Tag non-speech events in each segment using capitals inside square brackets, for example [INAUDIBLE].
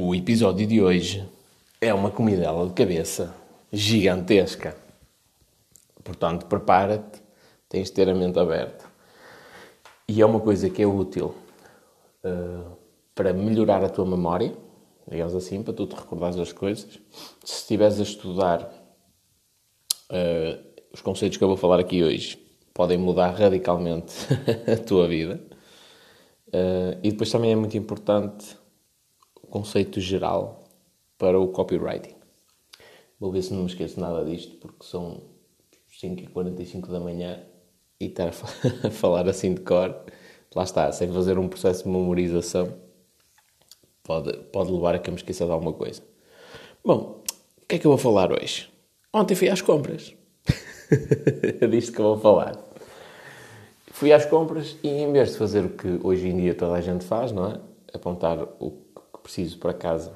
O episódio de hoje é uma comidela de cabeça gigantesca. Portanto, prepara-te, tens de ter a mente aberta. E é uma coisa que é útil uh, para melhorar a tua memória, digamos assim, para tu te recordares das coisas. Se estiveres a estudar uh, os conceitos que eu vou falar aqui hoje, podem mudar radicalmente [LAUGHS] a tua vida. Uh, e depois também é muito importante conceito geral para o copywriting. Vou ver se não me esqueço nada disto, porque são 5h45 da manhã e estar [LAUGHS] a falar assim de cor, lá está, sem fazer um processo de memorização, pode, pode levar a que eu me esqueça de alguma coisa. Bom, o que é que eu vou falar hoje? Ontem fui às compras. [LAUGHS] é disto que eu vou falar. Fui às compras e em vez de fazer o que hoje em dia toda a gente faz, não é? Apontar o preciso para casa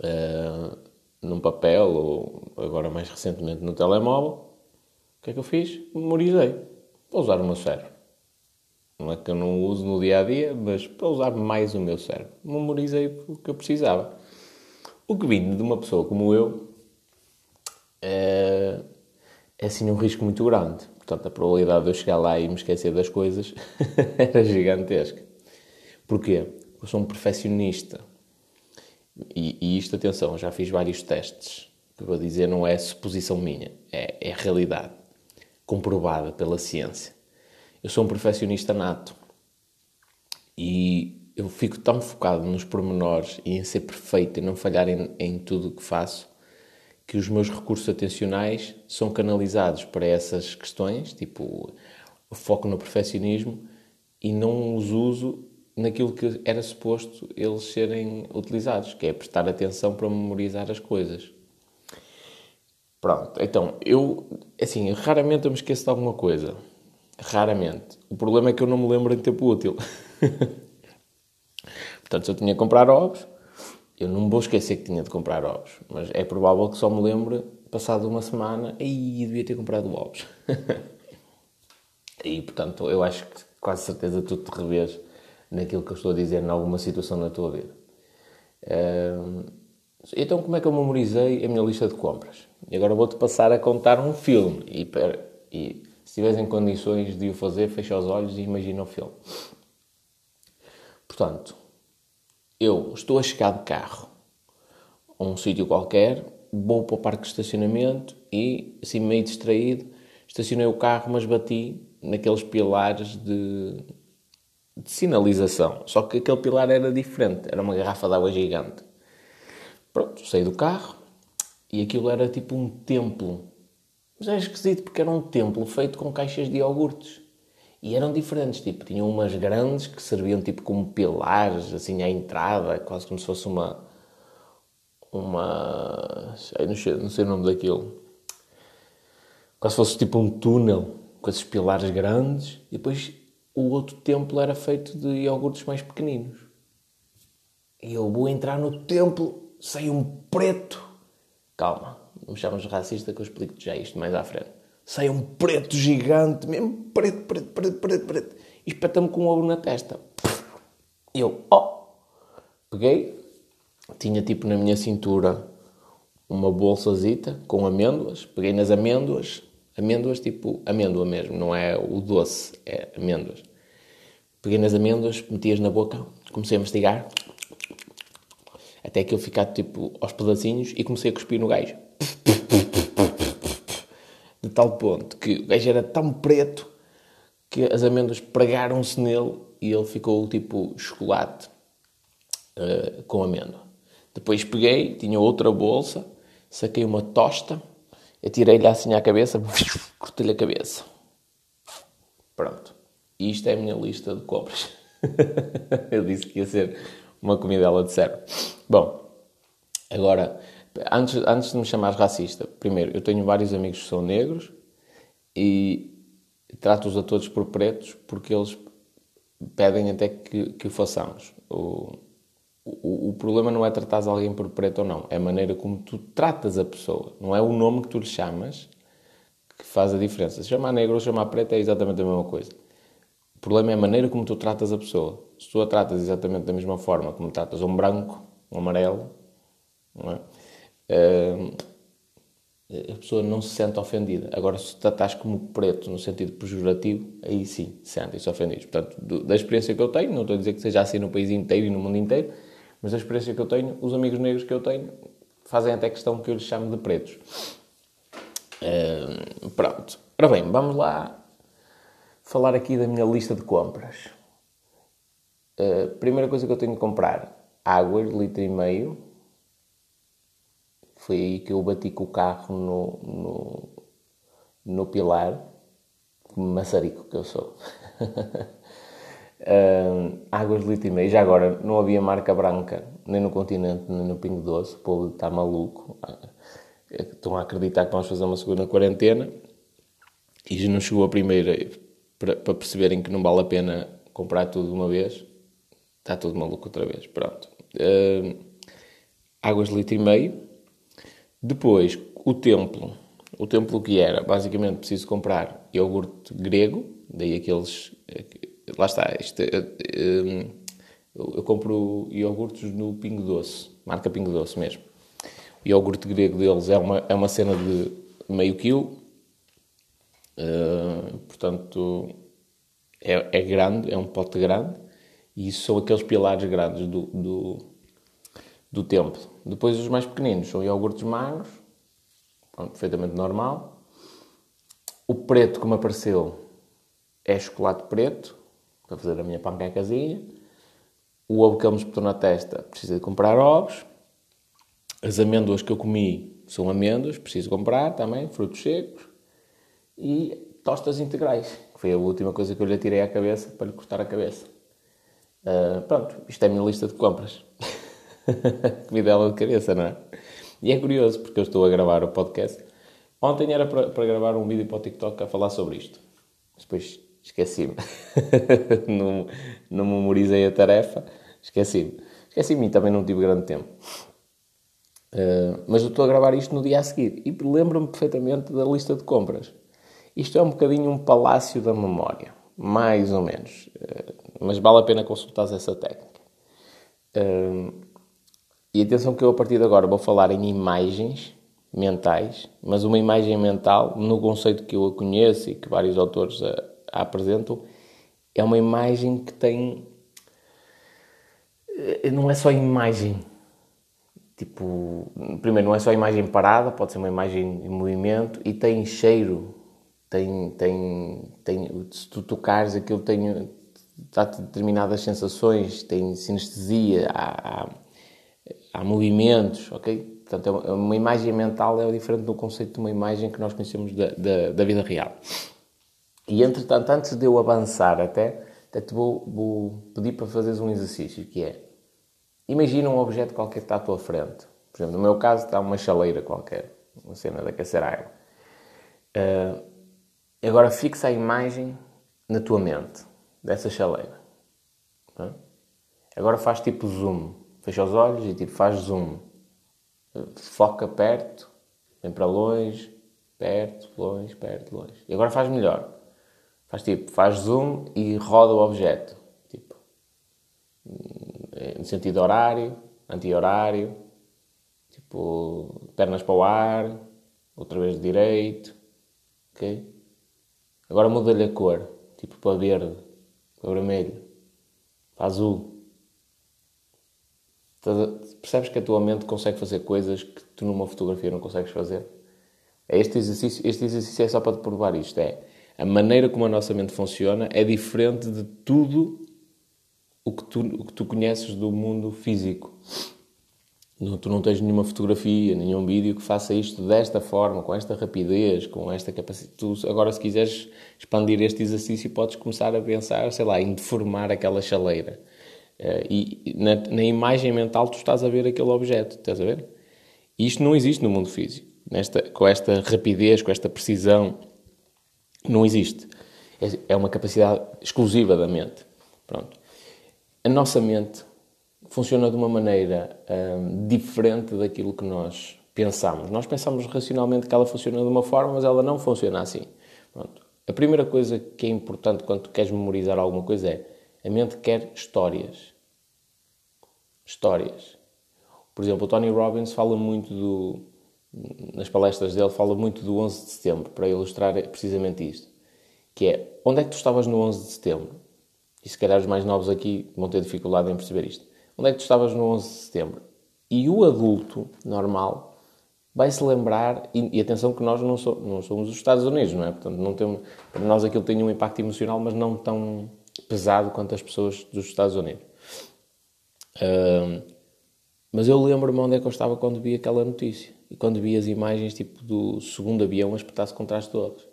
uh, num papel ou agora mais recentemente no telemóvel, o que é que eu fiz? Memorizei. Para usar o meu cérebro. Não é que eu não uso no dia a dia, mas para usar mais o meu cérebro. Memorizei o que eu precisava. O que vindo de uma pessoa como eu é, é assim um risco muito grande. Portanto, a probabilidade de eu chegar lá e me esquecer das coisas [LAUGHS] era gigantesca. Porquê? Eu sou um perfeccionista. E, e isto, atenção, já fiz vários testes. O que vou dizer não é suposição minha, é, é realidade. Comprovada pela ciência. Eu sou um perfeccionista nato. E eu fico tão focado nos pormenores e em ser perfeito e não falhar em, em tudo o que faço que os meus recursos atencionais são canalizados para essas questões, tipo o foco no perfeccionismo, e não os uso naquilo que era suposto eles serem utilizados, que é prestar atenção para memorizar as coisas. Pronto, então, eu, assim, raramente eu me esqueço de alguma coisa. Raramente. O problema é que eu não me lembro em tempo útil. [LAUGHS] Portanto, se eu tinha que comprar ovos, eu não me vou esquecer que tinha de comprar ovos, mas é provável que só me lembre, passado uma semana, aí devia ter comprado ovos. [LAUGHS] e, portanto, eu acho que quase certeza tu te revês naquilo que eu estou a dizer, em alguma situação na tua vida. então, como é que eu memorizei a minha lista de compras? E agora vou-te passar a contar um filme. E, e se estiveres em condições de o fazer, fecha os olhos e imagina o filme. Portanto, eu estou a chegar de carro a um sítio qualquer, vou para o parque de estacionamento e, assim meio distraído, estacionei o carro, mas bati naqueles pilares de, de sinalização. Só que aquele pilar era diferente, era uma garrafa de água gigante. Pronto, saí do carro e aquilo era tipo um templo. Mas era esquisito porque era um templo feito com caixas de iogurtes. E eram diferentes, tipo, tinham umas grandes que serviam tipo como pilares, assim, à entrada, quase como se fosse uma... Uma... Não sei, não sei o nome daquilo. Quase se fosse tipo um túnel com esses pilares grandes. E depois o outro templo era feito de iogurtes mais pequeninos. E eu vou entrar no templo, sai um preto. Calma, não me chamas racista que eu explico-te já isto mais à frente sai um preto gigante, mesmo preto, preto, preto, preto, preto, e espeta-me com um ovo na testa. Eu, oh! Peguei, tinha tipo na minha cintura uma bolsazita com amêndoas, peguei nas amêndoas, amêndoas tipo amêndoa mesmo, não é o doce, é amêndoas. Peguei nas amêndoas, meti-as na boca, comecei a mastigar, até que eu ficar tipo aos pedacinhos e comecei a cuspir no gajo de tal ponto que o gajo era tão preto que as amêndoas pregaram-se nele e ele ficou tipo chocolate uh, com amêndoa. Depois peguei, tinha outra bolsa, saquei uma tosta, atirei-lhe assim à cabeça, [LAUGHS] cortei-lhe a cabeça. Pronto. E isto é a minha lista de compras. [LAUGHS] Eu disse que ia ser uma comidela de cérebro. Bom, agora Antes, antes de me chamares racista, primeiro, eu tenho vários amigos que são negros e trato-os a todos por pretos porque eles pedem até que, que o façamos. O, o problema não é tratar alguém por preto ou não, é a maneira como tu tratas a pessoa. Não é o nome que tu lhe chamas que faz a diferença. Se chamar negro ou chamar preto é exatamente a mesma coisa. O problema é a maneira como tu tratas a pessoa. Se tu a tratas exatamente da mesma forma como tratas um branco, um amarelo, é? Uh, a pessoa não se sente ofendida. Agora, se tratares como preto no sentido pejorativo, aí sim, sentem-se ofendidos. Portanto, do, da experiência que eu tenho, não estou a dizer que seja assim no país inteiro e no mundo inteiro, mas da experiência que eu tenho, os amigos negros que eu tenho fazem até questão que eu lhes chame de pretos. Uh, pronto. Ora bem, vamos lá falar aqui da minha lista de compras. Uh, primeira coisa que eu tenho de comprar, água, litro e meio, foi aí que eu bati com o carro no, no, no pilar, maçarico que eu sou. [LAUGHS] uh, águas de litro e meio. Já agora, não havia marca branca, nem no continente, nem no Pingo Doce. O povo está maluco. Estão a acreditar que vamos fazer uma segunda quarentena. E já não chegou a primeira para, para perceberem que não vale a pena comprar tudo de uma vez. Está tudo maluco outra vez. Pronto. Uh, águas de litro e meio depois, o templo. O templo que era, basicamente, preciso comprar iogurte grego, daí aqueles. Lá está, isto, eu, é, é, eu compro iogurtes no Pingo Doce, marca Pingo Doce mesmo. O iogurte grego deles é uma, é uma cena de meio quilo, uh, portanto, é, é, grande, é um pote grande, e isso são aqueles pilares grandes do, do, do templo. Depois os mais pequeninos são iogurtes magros, perfeitamente normal. O preto que me apareceu é chocolate preto, para fazer a minha panquecazinha. O ovo que ele me espetou na testa, preciso de comprar ovos. As amêndoas que eu comi são amêndoas, preciso comprar também, frutos secos. E tostas integrais, que foi a última coisa que eu lhe tirei à cabeça para lhe cortar a cabeça. Uh, pronto, isto é a minha lista de compras. [LAUGHS] Comida de cabeça, não é? E é curioso, porque eu estou a gravar o podcast. Ontem era para, para gravar um vídeo para o TikTok a falar sobre isto. Depois esqueci-me. [LAUGHS] não, não memorizei a tarefa. Esqueci-me. Esqueci-me e também não tive grande tempo. Uh, mas eu estou a gravar isto no dia a seguir. E lembro-me perfeitamente da lista de compras. Isto é um bocadinho um palácio da memória. Mais ou menos. Uh, mas vale a pena consultar essa técnica. Uh, e atenção que eu a partir de agora vou falar em imagens mentais, mas uma imagem mental, no conceito que eu a conheço e que vários autores a, a apresentam, é uma imagem que tem. Eh, não é só imagem. Tipo, primeiro, não é só imagem parada, pode ser uma imagem em movimento e tem cheiro. Tem, tem, tem, se tu tocares aquilo, tem, dá determinadas sensações, tem sinestesia, há, há há movimentos, ok? Portanto, é uma imagem mental é diferente do conceito de uma imagem que nós conhecemos da, da, da vida real. E, entretanto, antes de eu avançar até, até te vou, vou pedir para fazeres um exercício, que é, imagina um objeto qualquer que está à tua frente. Por exemplo, no meu caso está uma chaleira qualquer, uma cena de aquecer água. Uh, agora fixa a imagem na tua mente, dessa chaleira. Agora faz tipo zoom fecha os olhos e tipo faz zoom. Foca perto, vem para longe, perto, longe, perto, longe. E agora faz melhor. Faz tipo, faz zoom e roda o objeto. Tipo, no sentido horário, anti-horário, tipo, pernas para o ar, outra vez direito, ok? Agora muda-lhe a cor, tipo para verde, para vermelho, para azul. Percebes que a tua mente consegue fazer coisas que tu numa fotografia não consegues fazer? É este exercício, este exercício é só para te provar isto. É a maneira como a nossa mente funciona é diferente de tudo o que tu, o que tu conheces do mundo físico. Não, tu não tens nenhuma fotografia, nenhum vídeo que faça isto desta forma, com esta rapidez, com esta capacidade. Tu, agora, se quiseres expandir este exercício, podes começar a pensar, sei lá, em deformar aquela chaleira Uh, e na, na, imagem mental tu estás a ver aquele objeto, estás a ver? E isto não existe no mundo físico. Nesta, com esta rapidez, com esta precisão, não existe. É, é uma capacidade exclusiva da mente. Pronto. A nossa mente funciona de uma maneira hum, diferente daquilo que nós pensamos. Nós pensamos racionalmente que ela funciona de uma forma, mas ela não funciona assim. Pronto. A primeira coisa que é importante quando tu queres memorizar alguma coisa é a mente quer histórias. Histórias. Por exemplo, o Tony Robbins fala muito do. Nas palestras dele, fala muito do 11 de setembro, para ilustrar precisamente isto. Que é, onde é que tu estavas no 11 de setembro? E se calhar os mais novos aqui vão ter dificuldade em perceber isto. Onde é que tu estavas no 11 de setembro? E o adulto normal vai se lembrar, e, e, atenção que nós não, não, somos os Estados Unidos, não é? Portanto, não temos, para nós aquilo tem um impacto emocional, mas não tão pesado quanto as pessoas dos Estados Unidos. Uh, mas eu lembro-me onde é que eu estava quando vi aquela notícia. E quando vi as imagens tipo do segundo avião a espetar-se contra as torres.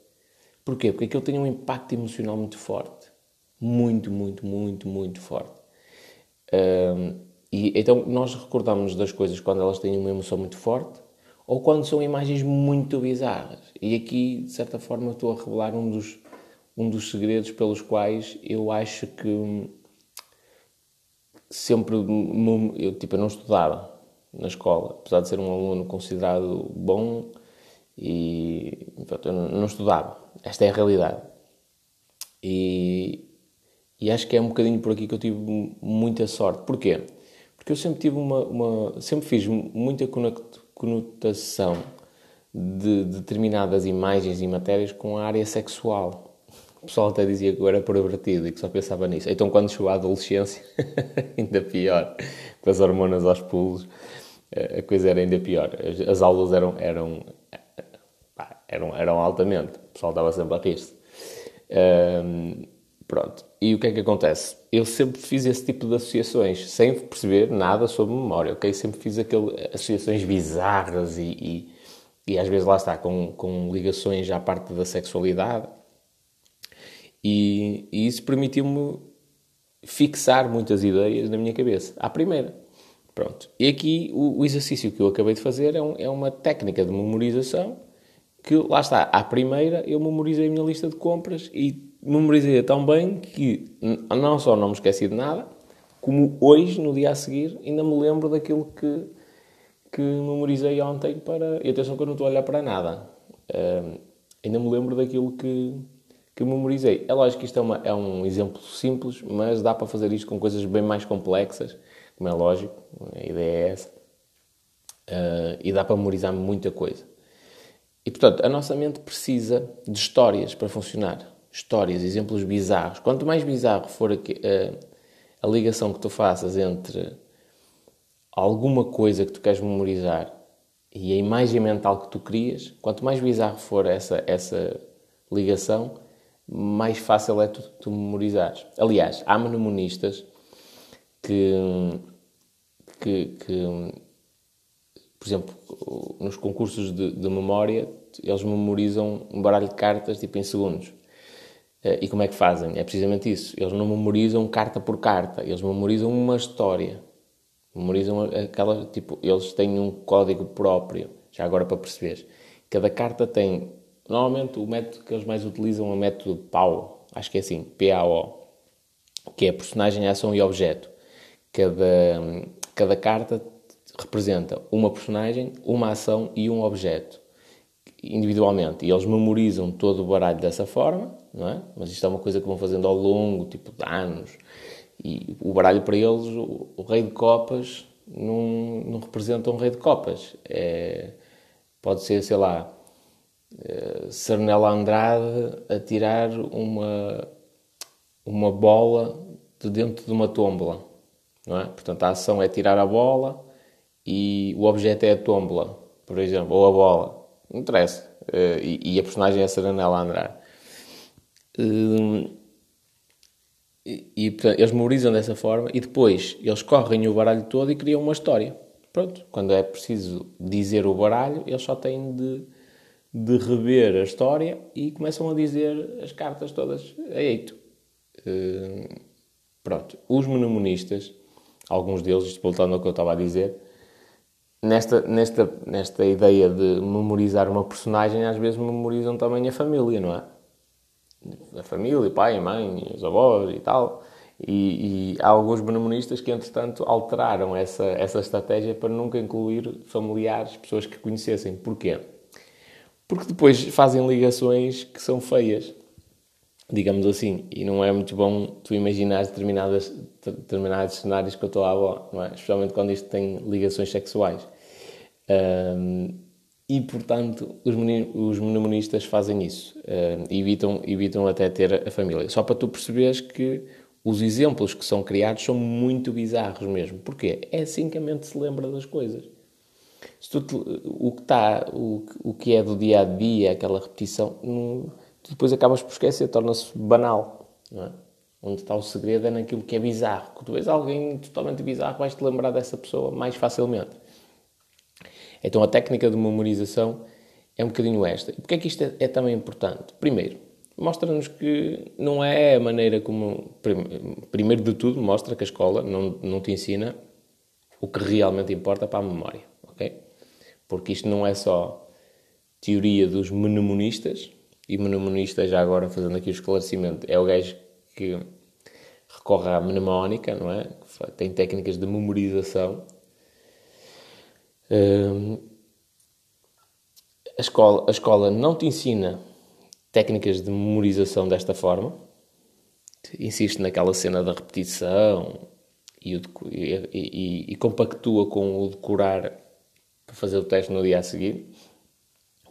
Porquê? Porque aquilo tem um impacto emocional muito forte. Muito, muito, muito, muito forte. Uh, e então nós recordamos das coisas quando elas têm uma emoção muito forte ou quando são imagens muito bizarras. E aqui, de certa forma, estou a revelar um dos, um dos segredos pelos quais eu acho que sempre eu, tipo, eu não estudava na escola, apesar de ser um aluno considerado bom e eu não estudava. Esta é a realidade. E, e acho que é um bocadinho por aqui que eu tive muita sorte. Porquê? Porque eu sempre tive uma, uma sempre fiz muita conotação de determinadas imagens e matérias com a área sexual. O pessoal até dizia que eu era pervertido e que só pensava nisso. Então, quando chegou a adolescência, [LAUGHS] ainda pior, com as hormonas aos pulos, eh, a coisa era ainda pior. As aulas eram, eram, eram, eram altamente. O pessoal estava sempre a rir-se. Um, pronto. E o que é que acontece? Eu sempre fiz esse tipo de associações, sem perceber nada sobre memória, ok? Sempre fiz aquele, associações bizarras e, e, e às vezes lá está, com, com ligações à parte da sexualidade. E, e isso permitiu-me fixar muitas ideias na minha cabeça, à primeira. Pronto. E aqui o, o exercício que eu acabei de fazer é, um, é uma técnica de memorização que, lá está, à primeira eu memorizei a minha lista de compras e memorizei tão bem que não só não me esqueci de nada, como hoje, no dia a seguir, ainda me lembro daquilo que, que memorizei ontem para... E atenção que eu não estou a olhar para nada. Uh, ainda me lembro daquilo que, que memorizei. É lógico que isto é, uma, é um exemplo simples, mas dá para fazer isto com coisas bem mais complexas, como é lógico, a ideia é essa. Uh, e dá para memorizar muita coisa. E portanto, a nossa mente precisa de histórias para funcionar histórias, exemplos bizarros. Quanto mais bizarro for a, a, a ligação que tu faças entre alguma coisa que tu queres memorizar e a imagem mental que tu crias, quanto mais bizarro for essa, essa ligação, mais fácil é tu, tu memorizares. Aliás, há mnemonistas que, que, que, por exemplo, nos concursos de, de memória, eles memorizam um baralho de cartas tipo em segundos. Eh, e como é que fazem? É precisamente isso. Eles não memorizam carta por carta, eles memorizam uma história. Memorizam aquela, tipo, eles têm um código próprio, já agora para perceber. Cada carta tem, normalmente o método que eles mais utilizam é o método PAO, acho que é assim, PAO, que é personagem, ação e objeto. Cada, cada carta representa uma personagem, uma ação e um objeto, individualmente. E eles memorizam todo o baralho dessa forma não é? Mas isto é uma coisa que vão fazendo ao longo, tipo, de anos. E o baralho para eles, o, o rei de copas, não, não representa um rei de copas. É, pode ser, sei lá, é, Sarnela Andrade a tirar uma, uma bola de dentro de uma tómbola, não é? Portanto, a ação é tirar a bola e o objeto é a tómbola, por exemplo, ou a bola. Não interessa. É, e, e a personagem é a Sarnela Andrade. Hum, e, e portanto, eles memorizam dessa forma e depois eles correm o baralho todo e criam uma história. Pronto, quando é preciso dizer o baralho, eles só têm de, de rever a história e começam a dizer as cartas todas a eito. Uh, pronto, os mnemonistas, alguns deles, voltando ao que eu estava a dizer, nesta, nesta, nesta ideia de memorizar uma personagem, às vezes memorizam também a família, não é? a família, pai, mãe, os avós e tal. E, e, há alguns benemonistas que, entretanto, alteraram essa, essa estratégia para nunca incluir familiares, pessoas que conhecessem. Porquê? Porque depois fazem ligações que são feias. digamos assim, e não é muito bom tu imaginar determinadas, determinados cenários com a tua avó, não é? especialmente quando isto tem ligações sexuais. Um, e, portanto, os, os mnemonistas fazem isso, uh, evitam, evitam até ter a família. Só para tu perceberes que os exemplos que são criados são muito bizarros mesmo. Porquê? É assim que a mente se lembra das coisas. Te, o, que está, o, o que é do dia a dia, aquela repetição, depois acabas por esquecer, torna-se banal. É? Onde está o segredo é naquilo que é bizarro. Quando tu vês alguém totalmente bizarro, vais-te lembrar dessa pessoa mais facilmente. Então a técnica de memorização é um bocadinho esta. E porquê é que isto é, é também importante? Primeiro, mostra-nos que não é a maneira como. Primeiro de tudo, mostra que a escola não, não te ensina o que realmente importa para a memória? Porque isto não é só teoria dos mnemonistas, e mnemonista, já agora fazendo aqui o esclarecimento, é o gajo que recorre à mnemónica, não é? Tem técnicas de memorização. Hum, a, escola, a escola não te ensina técnicas de memorização desta forma. Insiste naquela cena da repetição e, e, e, e compactua com o decorar para fazer o teste no dia a seguir,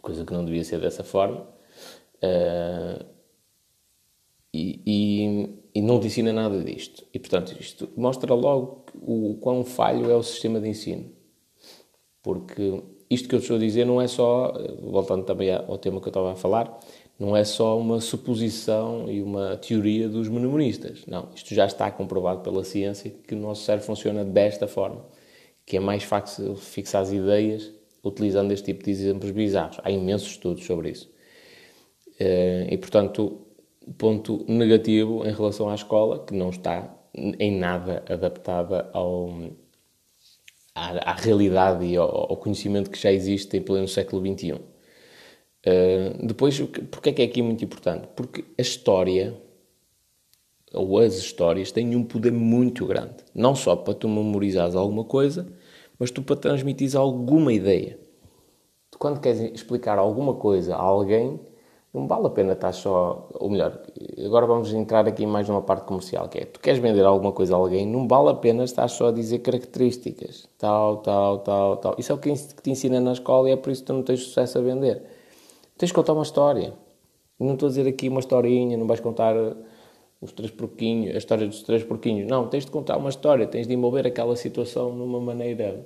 coisa que não devia ser dessa forma. Uh, e, e, e, não te ensina nada disto. E, portanto, isto mostra logo o quão falho é o sistema de ensino. Porque isto que eu estou a dizer não é só, voltando também ao tema que eu estava a falar, não é só uma suposição e uma teoria dos mnemonistas. Não, isto já está comprovado pela ciência que o nosso cérebro funciona desta forma, que é mais fácil fixar as ideias utilizando este tipo de exemplos bizarros. Há imensos estudos sobre isso. Eh, e, portanto, ponto negativo em relação à escola, que não está em nada adaptada ao, à, à realidade e ao, ao, conhecimento que já existe em pleno século XXI. Uh, eh, depois, porque é que é aqui muito importante? Porque a história, ou as histórias, têm um poder muito grande. Não só para tu memorizares alguma coisa, mas tu para transmitires alguma ideia. Quando queres explicar alguma coisa a alguém, não vale a pena estar só. Ou melhor, agora vamos entrar aqui mais numa parte comercial, que é tu queres vender alguma coisa a alguém, não vale a pena estar só a dizer características, tal, tal, tal, tal. Isso é o que te ensina na escola e é por isso que tu não tens sucesso a vender. Tens de contar uma história. Não estou a dizer aqui uma historinha, não vais contar os três porquinhos, a história dos três porquinhos. Não, tens de contar uma história, tens de envolver aquela situação numa maneira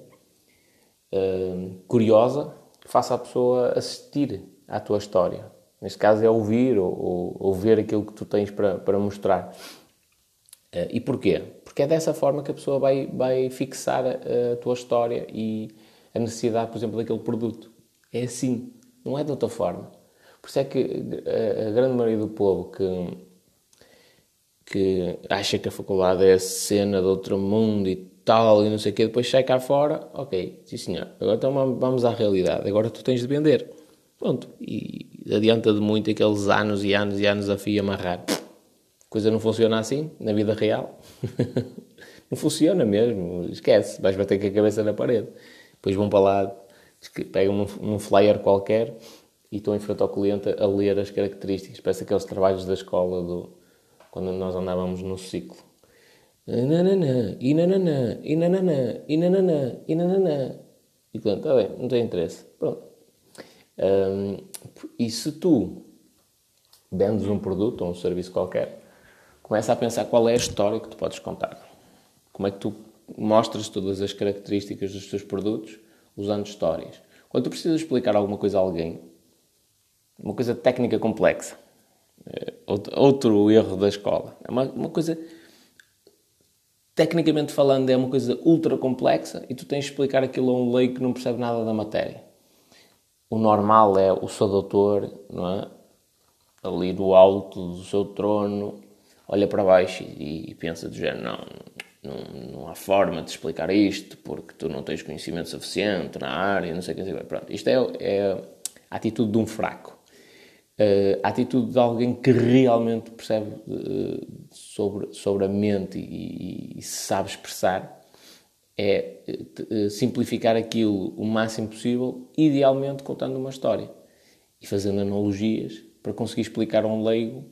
uh, curiosa que faça a pessoa assistir à tua história Neste caso é ouvir ou, ou, ou ver aquilo que tu tens para, para mostrar. Uh, e porquê? Porque é dessa forma que a pessoa vai, vai fixar a, a, tua história e a necessidade, por exemplo, daquele produto. É assim, não é de outra forma. Por isso é que a, a grande maioria do povo que, que acha que a faculdade é a cena de outro mundo e tal e não sei o quê, depois sai cá fora, ok, sim senhor, agora então vamos à realidade, agora tu tens de vender. Pronto, e adianta de muito aqueles anos e anos e anos a fio amarrar. Coisa não funciona assim na vida real. [LAUGHS] não funciona mesmo, esquece, vais bater com a cabeça na parede. Depois vão para lá, pegam um, flyer qualquer e estão em frente ao cliente a ler as características. Parece aqueles trabalhos da escola do, quando nós andávamos no ciclo. Nananã, e nananã, e nananã, e nananã, e pronto, está bem, não tem interesse. Pronto. Um, e se tu vendes um produto ou um serviço qualquer, começa a pensar qual é a história que tu podes contar. Como é que tu mostras todas as características dos teus produtos usando histórias. Quando tu precisas explicar alguma coisa a alguém, uma coisa técnica complexa, eh, outro erro da escola, é uma, uma coisa tecnicamente falando é uma coisa ultra complexa e tu tens de explicar aquilo a um leigo que não percebe nada da matéria o normal é o seu doutor, não é? Ali do alto do seu trono, olha para baixo e, e pensa do género, não, não, não, há forma de explicar isto porque tu não tens conhecimento suficiente na área, não sei o que, Pronto, isto é, é a atitude de um fraco. Uh, a atitude de alguém que realmente percebe uh, sobre, sobre a mente e, e, e sabe expressar é eh, simplificar aquilo o máximo possível, idealmente contando uma história e fazendo analogias para conseguir explicar a um leigo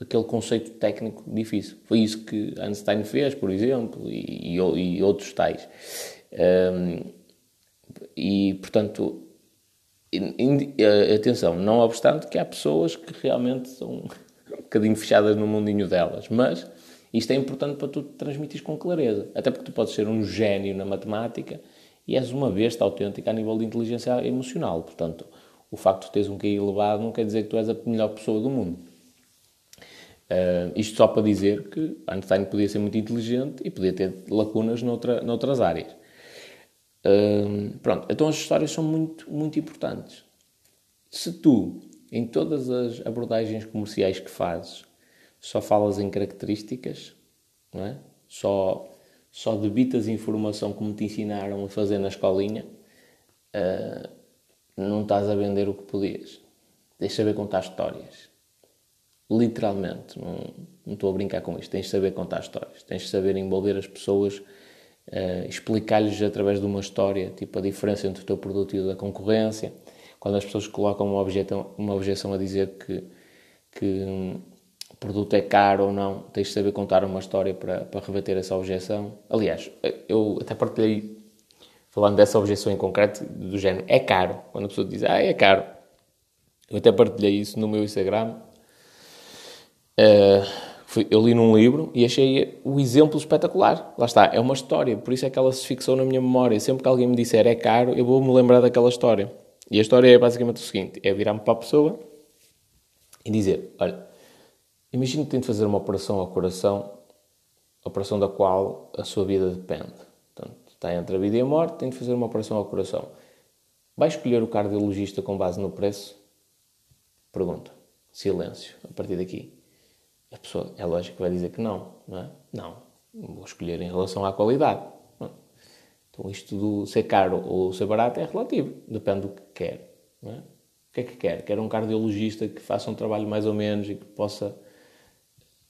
aquele conceito técnico difícil. Foi isso que Einstein fez, por exemplo, e, e, outros tais. Um, e, portanto, atenção, não obstante que há pessoas que realmente são um bocadinho fechadas no mundinho delas, mas isto é importante para tu transmitir com clareza. Até porque tu podes ser um gênio na matemática e és uma besta autêntica a nível de inteligência emocional. Portanto, o facto de teres um QI elevado não quer dizer que tu és a melhor pessoa do mundo. Uh, isto só para dizer que Einstein podia ser muito inteligente e podia ter lacunas noutra, noutras áreas. Pronto, então as histórias são muito, muito importantes. Se tu, em todas as abordagens comerciais que fazes, só falas em características, não é? só, só debitas informação como te ensinaram a fazer na escolinha, uh, não estás a vender o que podias. Tens de saber contar histórias. Literalmente, não, não estou a brincar com isto. Tens de saber contar histórias. Tens de saber envolver as pessoas, uh, explicar-lhes através de uma história, tipo a diferença entre o teu produto e o da concorrência. Quando as pessoas colocam uma objeção, uma objeção a dizer que, que o produto é caro ou não, tens de saber contar uma história para, para rebater essa objeção. Aliás, eu até partilhei, falando dessa objeção em concreto, do género, é caro. Quando a pessoa diz, ah, é caro. Eu até partilhei isso no meu Instagram. Uh, eu li num livro e achei o exemplo espetacular. Lá está, é uma história, por isso é que ela se fixou na minha memória. Sempre que alguém me disser é caro, eu vou me lembrar daquela história. E a história é basicamente o seguinte: é virar-me para a pessoa e dizer, olha Imagine que tem de fazer uma operação ao coração, operação da qual a sua vida depende. Portanto, está entre a vida e a morte, tem de fazer uma operação ao coração. Vai escolher o cardiologista com base no preço? Pergunta. Silêncio. A partir daqui. A pessoa, é lógico que vai dizer que não, não é? Não. Vou escolher em relação à qualidade. Então, isto do ser caro ou ser barato é relativo. Depende do que quer. Não é? O que é que quer? Quer um cardiologista que faça um trabalho mais ou menos e que possa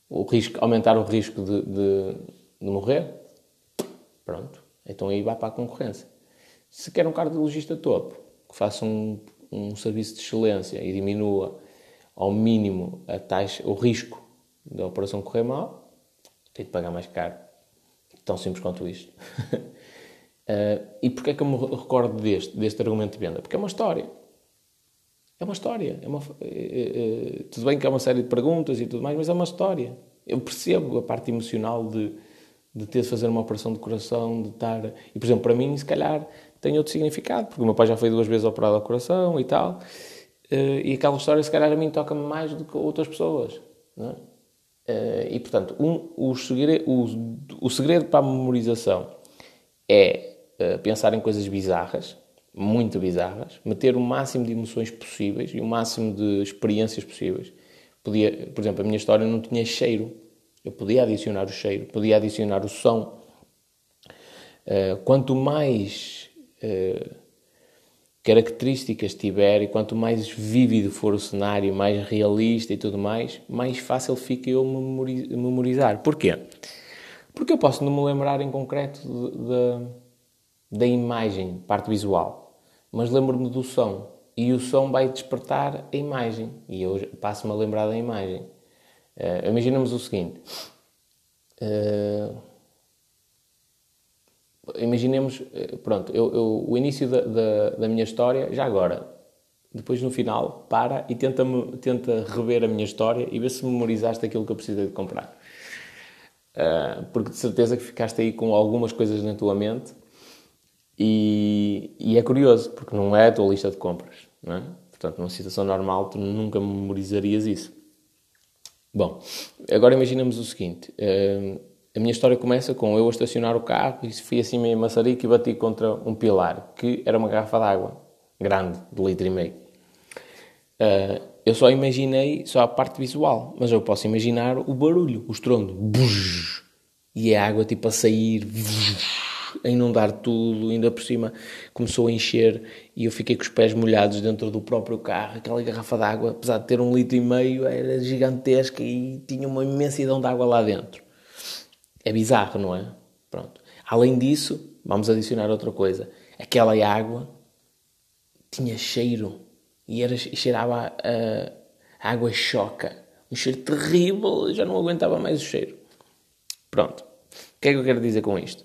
o risco, aumentar o risco de, de, de morrer, pronto, então aí vai para a concorrência. Se quer um cardiologista topo, que faça um, um serviço de excelência e diminua ao mínimo a taxa, o risco da operação correr mal, tem de pagar mais caro. Tão simples quanto isto. uh, [LAUGHS] e porquê é que eu me recordo deste, deste argumento de venda? Porque é uma história. É uma história. É uma, é, é, tudo bem que é uma série de perguntas e tudo mais, mas é uma história. Eu percebo a parte emocional de, de ter de fazer uma operação de coração, de estar. E, por exemplo, para mim, se calhar, tem outro significado, porque o meu pai já foi duas vezes operado ao coração e tal. E aquela história, se calhar, a mim toca-me mais do que outras pessoas. Não é? Eh, e, portanto, um, o, segredo, o, o segredo para a memorização é eh, pensar em coisas bizarras muito bizarras, meter o máximo de emoções possíveis e o máximo de experiências possíveis. Podia, por exemplo, a minha história não tinha cheiro. Eu podia adicionar o cheiro, podia adicionar o som. Uh, quanto mais uh, características tiver e quanto mais vívido for o cenário, mais realista e tudo mais, mais fácil fica eu memorizar. Porquê? Porque eu posso não me lembrar em concreto da imagem, parte visual mas lembro-me do som. E o som vai despertar a imagem. E eu passo-me a lembrar da imagem. Uh, imaginamos o seguinte. Uh, imaginemos, eh, pronto, eu, eu, o início da, da, da, minha história, já agora, depois no final, para e tenta, tenta rever a minha história e ver se memorizaste aquilo que eu preciso de comprar. Uh, porque de certeza que ficaste aí com algumas coisas na tua mente e, e, é curioso, porque não é a tua lista de compras, não é? Portanto, numa situação normal, tu nunca memorizarias isso. Bom, agora imaginamos o seguinte: uh, a minha história começa com eu a estacionar o carro e fui assim meio maçarico e bati contra um pilar, que era uma garrafa d'água grande, de litro e meio. Uh, eu só imaginei só a parte visual, mas eu posso imaginar o barulho, o estrondo. E a água tipo a sair. A inundar tudo, ainda por cima começou a encher e eu fiquei com os pés molhados dentro do próprio carro. Aquela garrafa d'água, apesar de ter um litro e meio, era gigantesca e tinha uma imensidão de água lá dentro. É bizarro, não é? Pronto. Além disso, vamos adicionar outra coisa. Aquela água tinha cheiro e era, cheirava a, a água choca. Um cheiro terrível, já não aguentava mais o cheiro. Pronto. O que é que eu quero dizer com isto?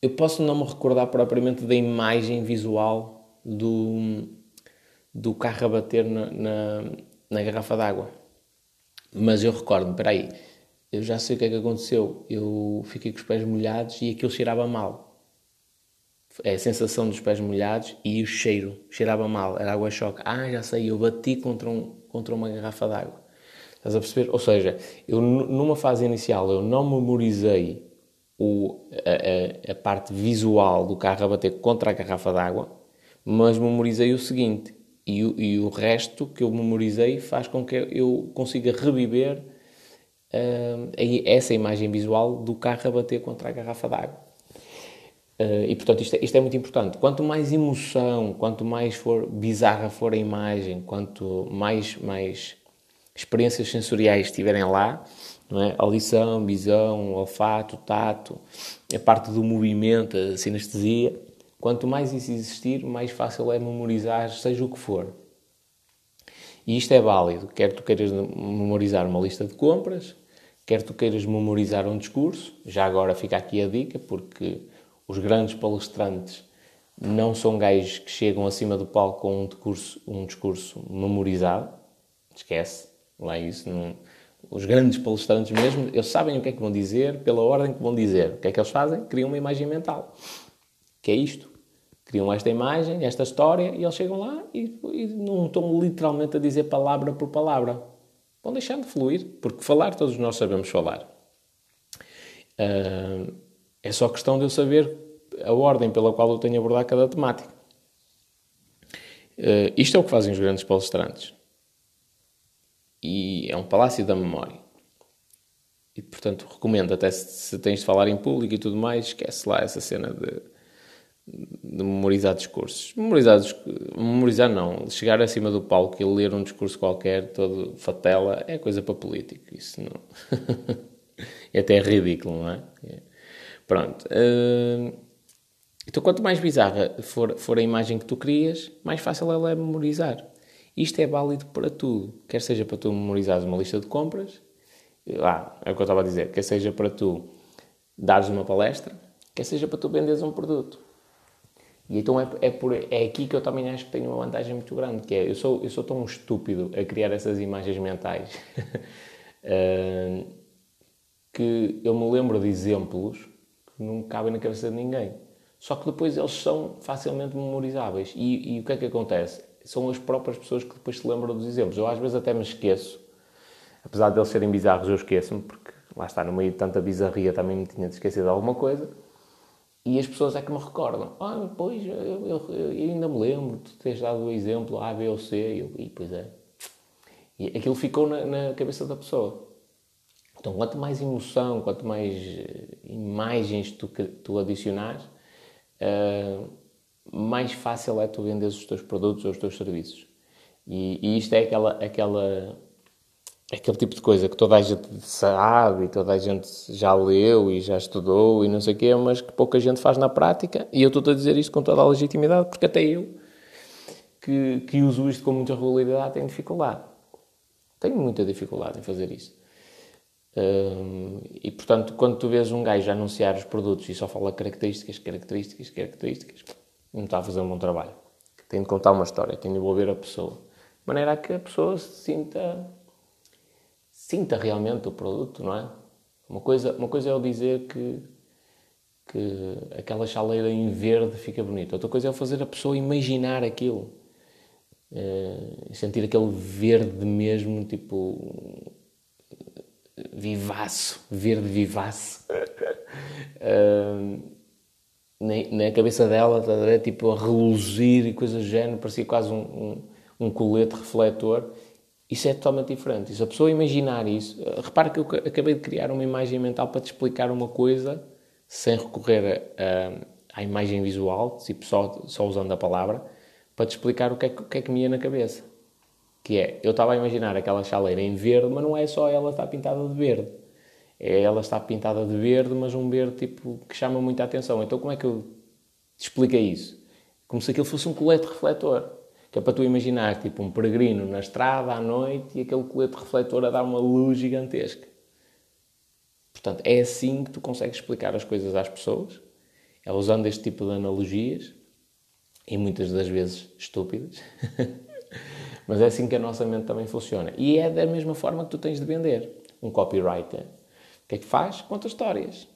Eu posso não me recordar propriamente da imagem visual do, do carro a bater na, na, na garrafa d'água. Mas eu recordo-me, espera aí, eu já sei o que é que aconteceu. Eu fiquei com os pés molhados e aquilo cheirava mal. É a sensação dos pés molhados e o cheiro. Cheirava mal, era água-choque. Ah, já sei, eu bati contra, um, contra uma garrafa d'água. Estás a perceber? Ou seja, eu numa fase inicial eu não memorizei o, a, a, a parte visual do carro a bater contra a garrafa d'água, mas memorizei o seguinte. E, e, o resto que eu memorizei faz com que eu consiga reviver essa imagem visual do carro a bater contra a garrafa d'água. Uh, e portanto isto é, isto é, muito importante. Quanto mais emoção, quanto mais for bizarra for a imagem, quanto mais, mais experiências sensoriais estiverem lá, não é? audição, visão, olfato, tato, a parte do movimento, a sinestesia, quanto mais isso existir, mais fácil é memorizar, seja o que for. E isto é válido, quer tu queiras memorizar uma lista de compras, quer tu queiras memorizar um discurso, já agora fica aqui a dica, porque os grandes palestrantes não são gajos que chegam acima do palco com um discurso, um discurso memorizado. Esquece, lá é isso. Não... Os grandes palestrantes mesmo, eles sabem o que é que vão dizer, pela ordem que vão dizer. O que é que eles fazem? Criam uma imagem mental. Que é isto. Criam esta imagem, esta história, e eles chegam lá e, e não estão literalmente a dizer palavra por palavra. Vão deixando de fluir, porque falar todos nós sabemos falar. Uh, é só questão de eu saber a ordem pela qual eu tenho a abordar cada temática. Uh, isto é o que fazem os grandes palestrantes. E é um palácio da memória. E, portanto, recomendo, até se, se, tens de falar em público e tudo mais, esquece lá essa cena de, de memorizar discursos. Memorizar, memorizar não. Chegar acima do palco e ler um discurso qualquer, todo fatela, é coisa para político. Isso não... [LAUGHS] é até ridículo, não é? é. Pronto. Uh, então, quanto mais bizarra for, for a imagem que tu crias, mais fácil ela é memorizar. Isto é válido para tudo. Quer seja para tu memorizares uma lista de compras, ah, é o que eu estava a dizer, quer seja para tu dares uma palestra, quer seja para tu venderes um produto. E então é, é, por, é aqui que eu também acho que tenho uma vantagem muito grande, que é, eu sou, eu sou tão estúpido a criar essas imagens mentais uh, [LAUGHS] que eu me lembro de exemplos não cabem na cabeça de ninguém. Só que depois eles são facilmente memorizáveis. E, e, o que é que acontece? São as próprias pessoas que depois se lembram dos exemplos. Eu às vezes até me esqueço, apesar de eles serem bizarros, eu esqueço-me, porque lá está, no meio de tanta bizarria também me tinha de esquecer de alguma coisa. E as pessoas é que me recordam. Ah, pois, eu, eu, eu ainda me lembro, tu tens dado o exemplo A, B ou C. E, eu, e pois é. E aquilo ficou na, na cabeça da pessoa. Então, quanto mais emoção, quanto mais eh, imagens tu, tu adicionares, uh, mais fácil é tu venderes os teus produtos ou os teus serviços. E, e, isto é aquela, aquela, aquele tipo de coisa que toda a gente sabe, e toda a gente já leu e já estudou e não sei o quê, mas que pouca gente faz na prática. E eu estou a dizer isto com toda a legitimidade, porque até eu, que, que uso isto com muita regularidade, tenho dificuldade. Tenho muita dificuldade em fazer isso e portanto, quando tu vês um gajo anunciar os produtos e só fala características, características, características, não está a fazer um bom trabalho. Tem de contar uma história, tem de envolver a pessoa. De maneira a que a pessoa se sinta, sinta realmente o produto, não é? Uma coisa, uma coisa é eu dizer que, que aquela chaleira em verde fica bonita. Outra coisa é eu fazer a pessoa imaginar aquilo. Uh, sentir aquele verde mesmo, tipo vivaço, verde vivaço. uh, na, na, cabeça dela, ver, tipo a reluzir e coisas do género, parecia quase um, um, um, colete refletor. Isso é totalmente diferente. Se a pessoa imaginar isso, uh, repara que eu acabei de criar uma imagem mental para te explicar uma coisa sem recorrer a, a, à imagem visual, tipo só, só usando a palavra, para te explicar o que é, que, é que me ia na cabeça. Que é, eu estava a imaginar aquela chaleira em verde, mas não é só ela estar pintada de verde. É ela está pintada de verde, mas um verde tipo que chama muita atenção. Então como é que eu te expliquei isso? Como se aquilo fosse um colete refletor. Que é para tu imaginar, tipo, um peregrino na estrada à noite e aquele colete refletor a dar uma luz gigantesca. Portanto, é assim que tu consegues explicar as coisas às pessoas, é usando este tipo de analogias, e muitas das vezes estúpidas, [LAUGHS] mas é assim que a nossa mente também funciona. E é da mesma forma que tu tens de vender. Um copywriter, o que é que faz? Conta histórias.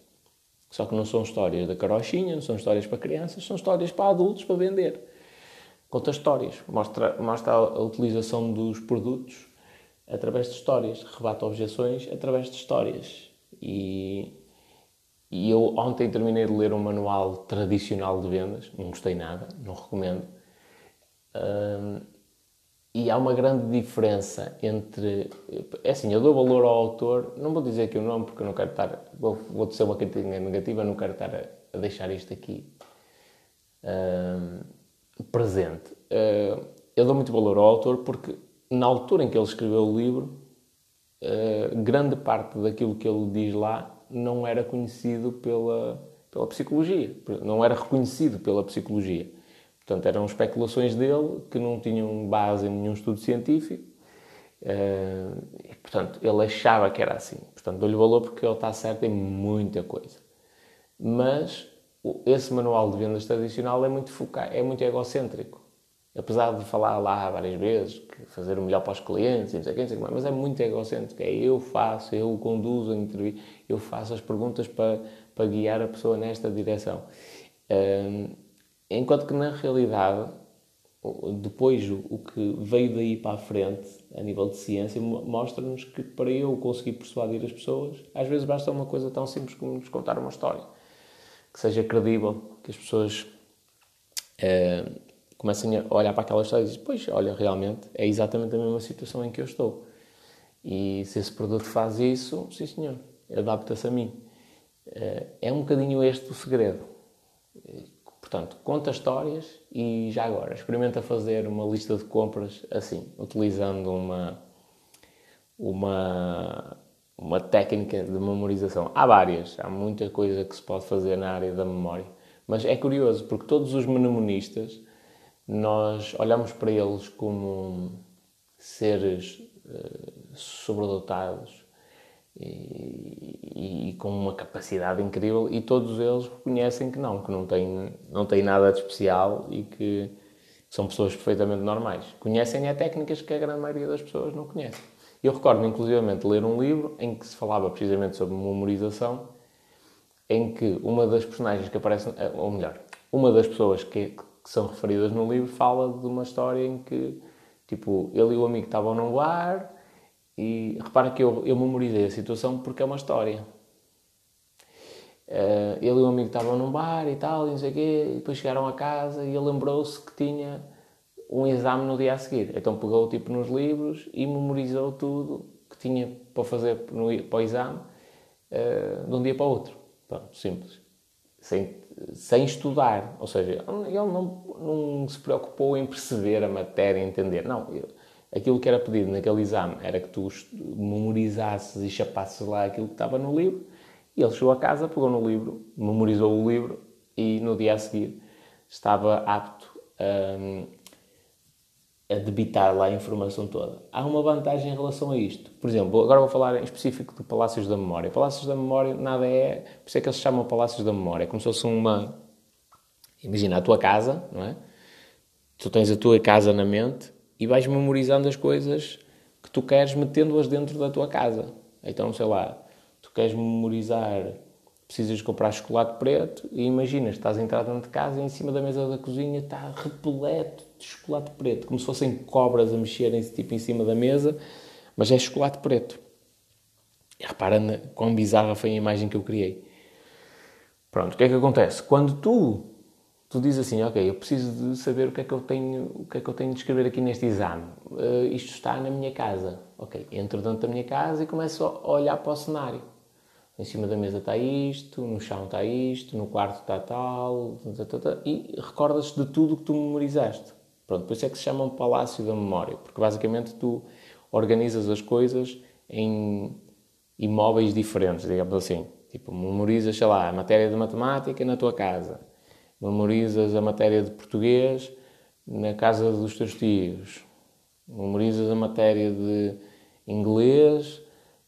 Só que não são histórias da carochinha, não são histórias para crianças, são histórias para adultos, para vender. Conta histórias, mostra, mostra a utilização dos produtos através de histórias, rebate objeções através de histórias. E, e eu ontem terminei de ler um manual tradicional de vendas, não gostei nada, não recomendo. Um, e há uma grande diferença entre. É assim, eu dou valor ao autor, não vou dizer aqui o nome porque eu não quero estar. Vou, vou dizer uma crítica negativa, não quero estar a, a deixar isto aqui um, presente. Uh, eu dou muito valor ao autor porque, na altura em que ele escreveu o livro, uh, grande parte daquilo que ele diz lá não era conhecido pela, pela psicologia, não era reconhecido pela psicologia. Portanto, eram especulações dele que não tinham base em nenhum estudo científico. Uh, e, portanto, ele achava que era assim. Portanto, dou-lhe valor porque ele está certo em muita coisa. Mas esse manual de vendas tradicional é muito focado, é muito egocêntrico apesar de falar lá várias vezes, que fazer o melhor para os clientes, não sei quem, sei mas é muito egocêntrico. É eu faço, eu conduzo a entrevista, eu faço as perguntas para, para guiar a pessoa nesta direção. Um, enquanto que na realidade, depois o que veio daí para a frente, a nível de ciência, mostra-nos que para eu conseguir persuadir as pessoas, às vezes basta uma coisa tão simples como nos contar uma história, que seja credível, que as pessoas. Uh, comecem a olhar para aquela história e dizem, pois, olha, realmente é exatamente a mesma situação em que eu estou. E se esse produto faz isso, sim senhor, adapta-se a mim. Eh, é um bocadinho este o segredo. Portanto, conta histórias e já agora, experimenta fazer uma lista de compras assim, utilizando uma, uma, uma técnica de memorização. Há várias, há muita coisa que se pode fazer na área da memória. Mas é curioso, porque todos os mnemonistas nós olhamos para eles como seres uh, sobredotados e, e, com uma capacidade incrível e todos eles reconhecem que não, que não têm, não têm nada de especial e que são pessoas perfeitamente normais. Conhecem é técnicas que a grande maioria das pessoas não conhece. Eu recordo, inclusivamente, ler um livro em que se falava precisamente sobre memorização, em que uma das personagens que aparece, ou melhor, uma das pessoas que, que são referidas no livro fala de uma história em que, tipo, ele e o amigo estavam num bar e repara que eu, eu memorizei a situação porque é uma história. Uh, ele e o amigo estavam num bar e tal, e não sei o quê, e depois chegaram a casa e ele lembrou-se que tinha um exame no dia a seguir. Então pegou tipo nos livros e memorizou tudo que tinha para fazer no, para o exame uh, de um dia para o outro. Pronto, simples. Sem sem estudar. Ou seja, ele não, não se preocupou em perceber a matéria, entender. Não, aquilo que era pedido naquele exame era que tu memorizasses e chapasses lá aquilo que estava no livro. E ele chegou a casa, pegou no livro, memorizou o livro e no dia a seguir estava apto a, a debitar lá a informação toda. Há uma vantagem em relação a isto. Por exemplo, agora vou falar em específico de Palácios da Memória. Palácios da Memória nada é. Por isso é que eles chamam Palácios da Memória. É como se fosse uma. Imagina a tua casa, não é? Tu tens a tua casa na mente e vais memorizando as coisas que tu queres metendo-as dentro da tua casa. Então, sei lá, tu queres memorizar precisas comprar chocolate preto e imaginas, estás a entrar dentro de casa e em cima da mesa da cozinha está repleto de chocolate preto, como se fossem cobras a mexerem-se tipo em cima da mesa, mas é chocolate preto. E repara quão bizarra foi a imagem que eu criei. Pronto, o que é que acontece? Quando tu, tu dizes assim, ok, eu preciso de saber o que é que eu tenho, o que é que eu tenho de escrever aqui neste exame. Uh, isto está na minha casa. Ok, entro dentro da minha casa e começo a olhar para o cenário em cima da mesa está isto, no chão está isto, no quarto está tal, e recordas de tudo que tu memorizaste. Pronto, por isso é que se chama um palácio da memória, porque basicamente tu organizas as coisas em imóveis diferentes, digamos assim. Tipo, memorizas, sei lá, a matéria de matemática na tua casa, memorizas a matéria de português na casa dos teus tios, memorizas a matéria de inglês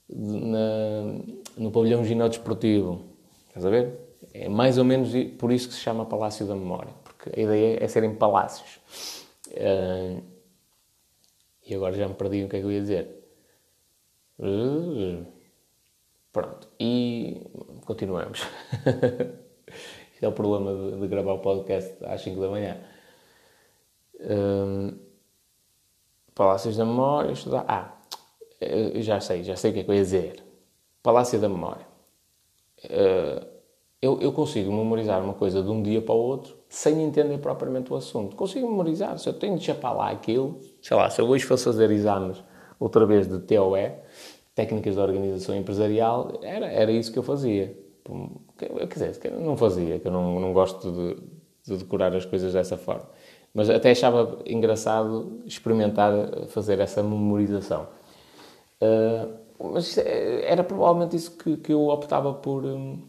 na, no pavilhão ginódesportivo. Estás a ver? É mais ou menos por isso que se chama Palácio da Memória, porque a ideia é serem palácios. Uh, e agora já me perdi o que é que eu ia dizer. Pronto, e continuamos. [LAUGHS] Isto é o problema de, de, gravar o podcast às 5 da manhã. Um, Palácios da Memória, estudar. Ah, já sei, já sei o que é que eu ia dizer. Palácio da Memória. Uh, eu, eu, consigo memorizar uma coisa de um dia para o outro sem entender propriamente o assunto. Consigo memorizar. Se eu tenho de chapar lá aquilo, sei lá, se eu hoje fosse fazer exames outra vez de TOE, técnicas de organização empresarial, era, era isso que eu fazia. Quer dizer, que eu não fazia, que eu não, não gosto de, de decorar as coisas dessa forma. Mas até achava engraçado experimentar fazer essa memorização. Uh, mas é, era provavelmente isso que, que eu optava por, um,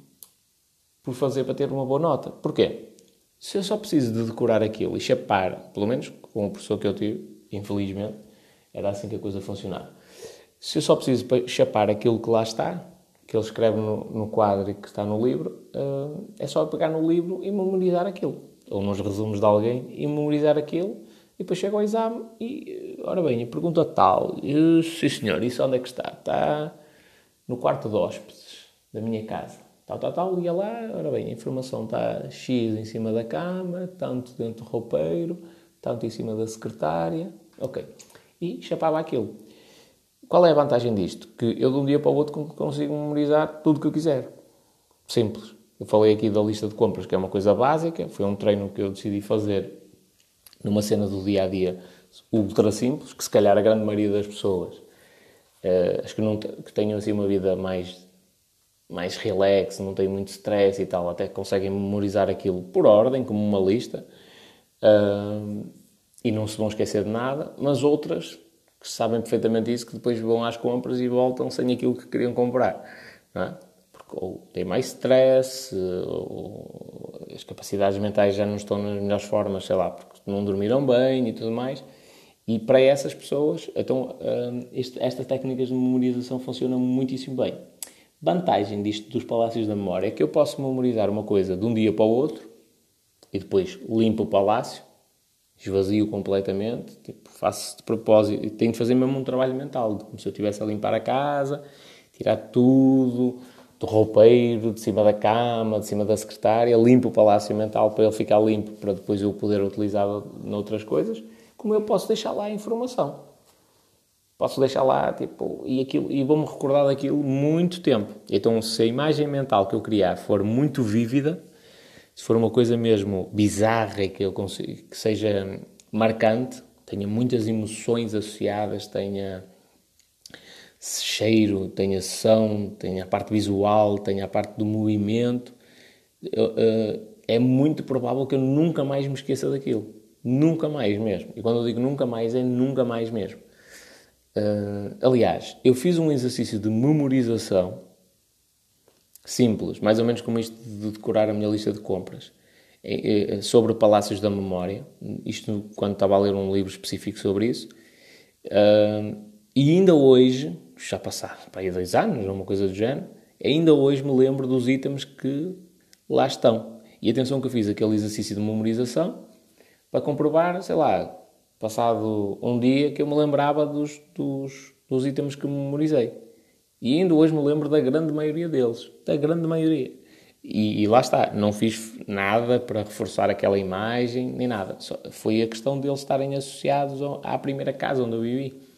por fazer para ter uma boa nota. Porquê? Se eu só preciso de decorar aquilo e chapar, pelo menos com o professor que eu tive, infelizmente, era assim que a coisa funcionava. Se eu só preciso chapar aquilo que lá está, que ele escreve no, no quadro e que está no livro, uh, é só pegar no livro e memorizar aquilo. Ou nos resumos de alguém e memorizar aquilo. E depois chego ao exame e, ora bem, a pergunta tal, e, sim senhor, isso onde é que está? Está no quarto de hóspedes da minha casa. Tal, tal, tal, ia lá, ora bem, a informação está X em cima da cama, tanto dentro do roupeiro, tanto em cima da secretária, ok. E chapava aquilo. Qual é a vantagem disto? Que eu de um dia para o outro consigo memorizar tudo o que eu quiser. Simples. Eu falei aqui da lista de compras, que é uma coisa básica, foi um treino que eu decidi fazer numa cena do dia a dia ultra simples, que se calhar a grande maioria das pessoas, uh, acho que, não, que tenham assim uma vida mais, mais relax, não têm muito stress e tal, até conseguem memorizar aquilo por ordem, como uma lista, uh, e não se vão esquecer de nada, mas outras que sabem perfeitamente isso, que depois vão às compras e voltam sem aquilo que queriam comprar. É? Porque ou têm mais stress, ou as capacidades mentais já não estão nas melhores formas, sei lá, não dormiram bem e tudo mais. E para essas pessoas, então, hum, estas técnicas de memorização funcionam muitíssimo bem. Vantagem disto dos palácios da memória é que eu posso memorizar uma coisa de um dia para o outro e depois limpo o palácio esvazio completamente, tipo, faço de propósito, tenho de fazer mesmo um trabalho mental, como se eu estivesse a limpar a casa, tirar tudo do roupeiro, de cima da cama, de cima da secretária, limpo o palácio mental para ele ficar limpo, para depois eu poder utilizá-lo noutras coisas, como eu posso deixar lá a informação. Posso deixar lá, tipo, e, aquilo, e vou-me recordar daquilo muito tempo. Então, se a imagem mental que eu criar for muito vívida, se for uma coisa mesmo bizarra e que, eu consiga, que seja marcante, tenha muitas emoções associadas, tenha cheiro, tenha som, tenha a parte visual, tenha a parte do movimento, uh, é muito provável que eu nunca mais me esqueça daquilo. Nunca mais mesmo. E quando eu digo nunca mais, é nunca mais mesmo. Uh, aliás, eu fiz um exercício de memorização simples, mais ou menos como isto de decorar a minha lista de compras, é, sobre Palácios da Memória, isto quando estava a ler um livro específico sobre isso, e ainda hoje, já passaram para aí dois anos, ou uma coisa do género, ainda hoje me lembro dos itens que lá estão. E atenção que eu fiz aquele exercício de memorização para comprovar, sei lá, passado um dia que eu me lembrava dos, dos, dos itens que memorizei. E ainda hoje me lembro da grande maioria deles. Da grande maioria. E, e, lá está, não fiz nada para reforçar aquela imagem, nem nada. Só foi a questão deles estarem associados à primeira casa onde eu vivi.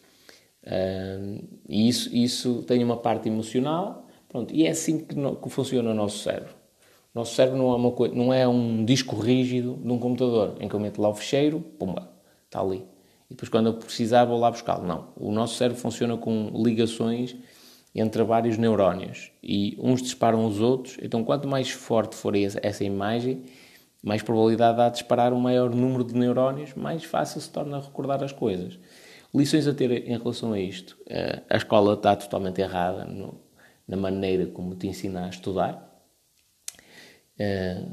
E isso, isso tem uma parte emocional. Pronto, e é assim que, no, que funciona o nosso cérebro. O nosso cérebro não é, uma coisa, não é um disco rígido de um computador, em que eu meto lá o fecheiro, pumba, está ali. E depois quando eu precisar vou lá buscá-lo. Não. O nosso cérebro funciona com ligações entre vários neurónios e uns disparam os outros, então quanto mais forte for essa imagem, mais probabilidade há de disparar um maior número de neurónios, mais fácil se torna recordar as coisas. Lições a ter em relação a isto. Eh, a escola está totalmente errada no, na maneira como te ensina a estudar. Eh,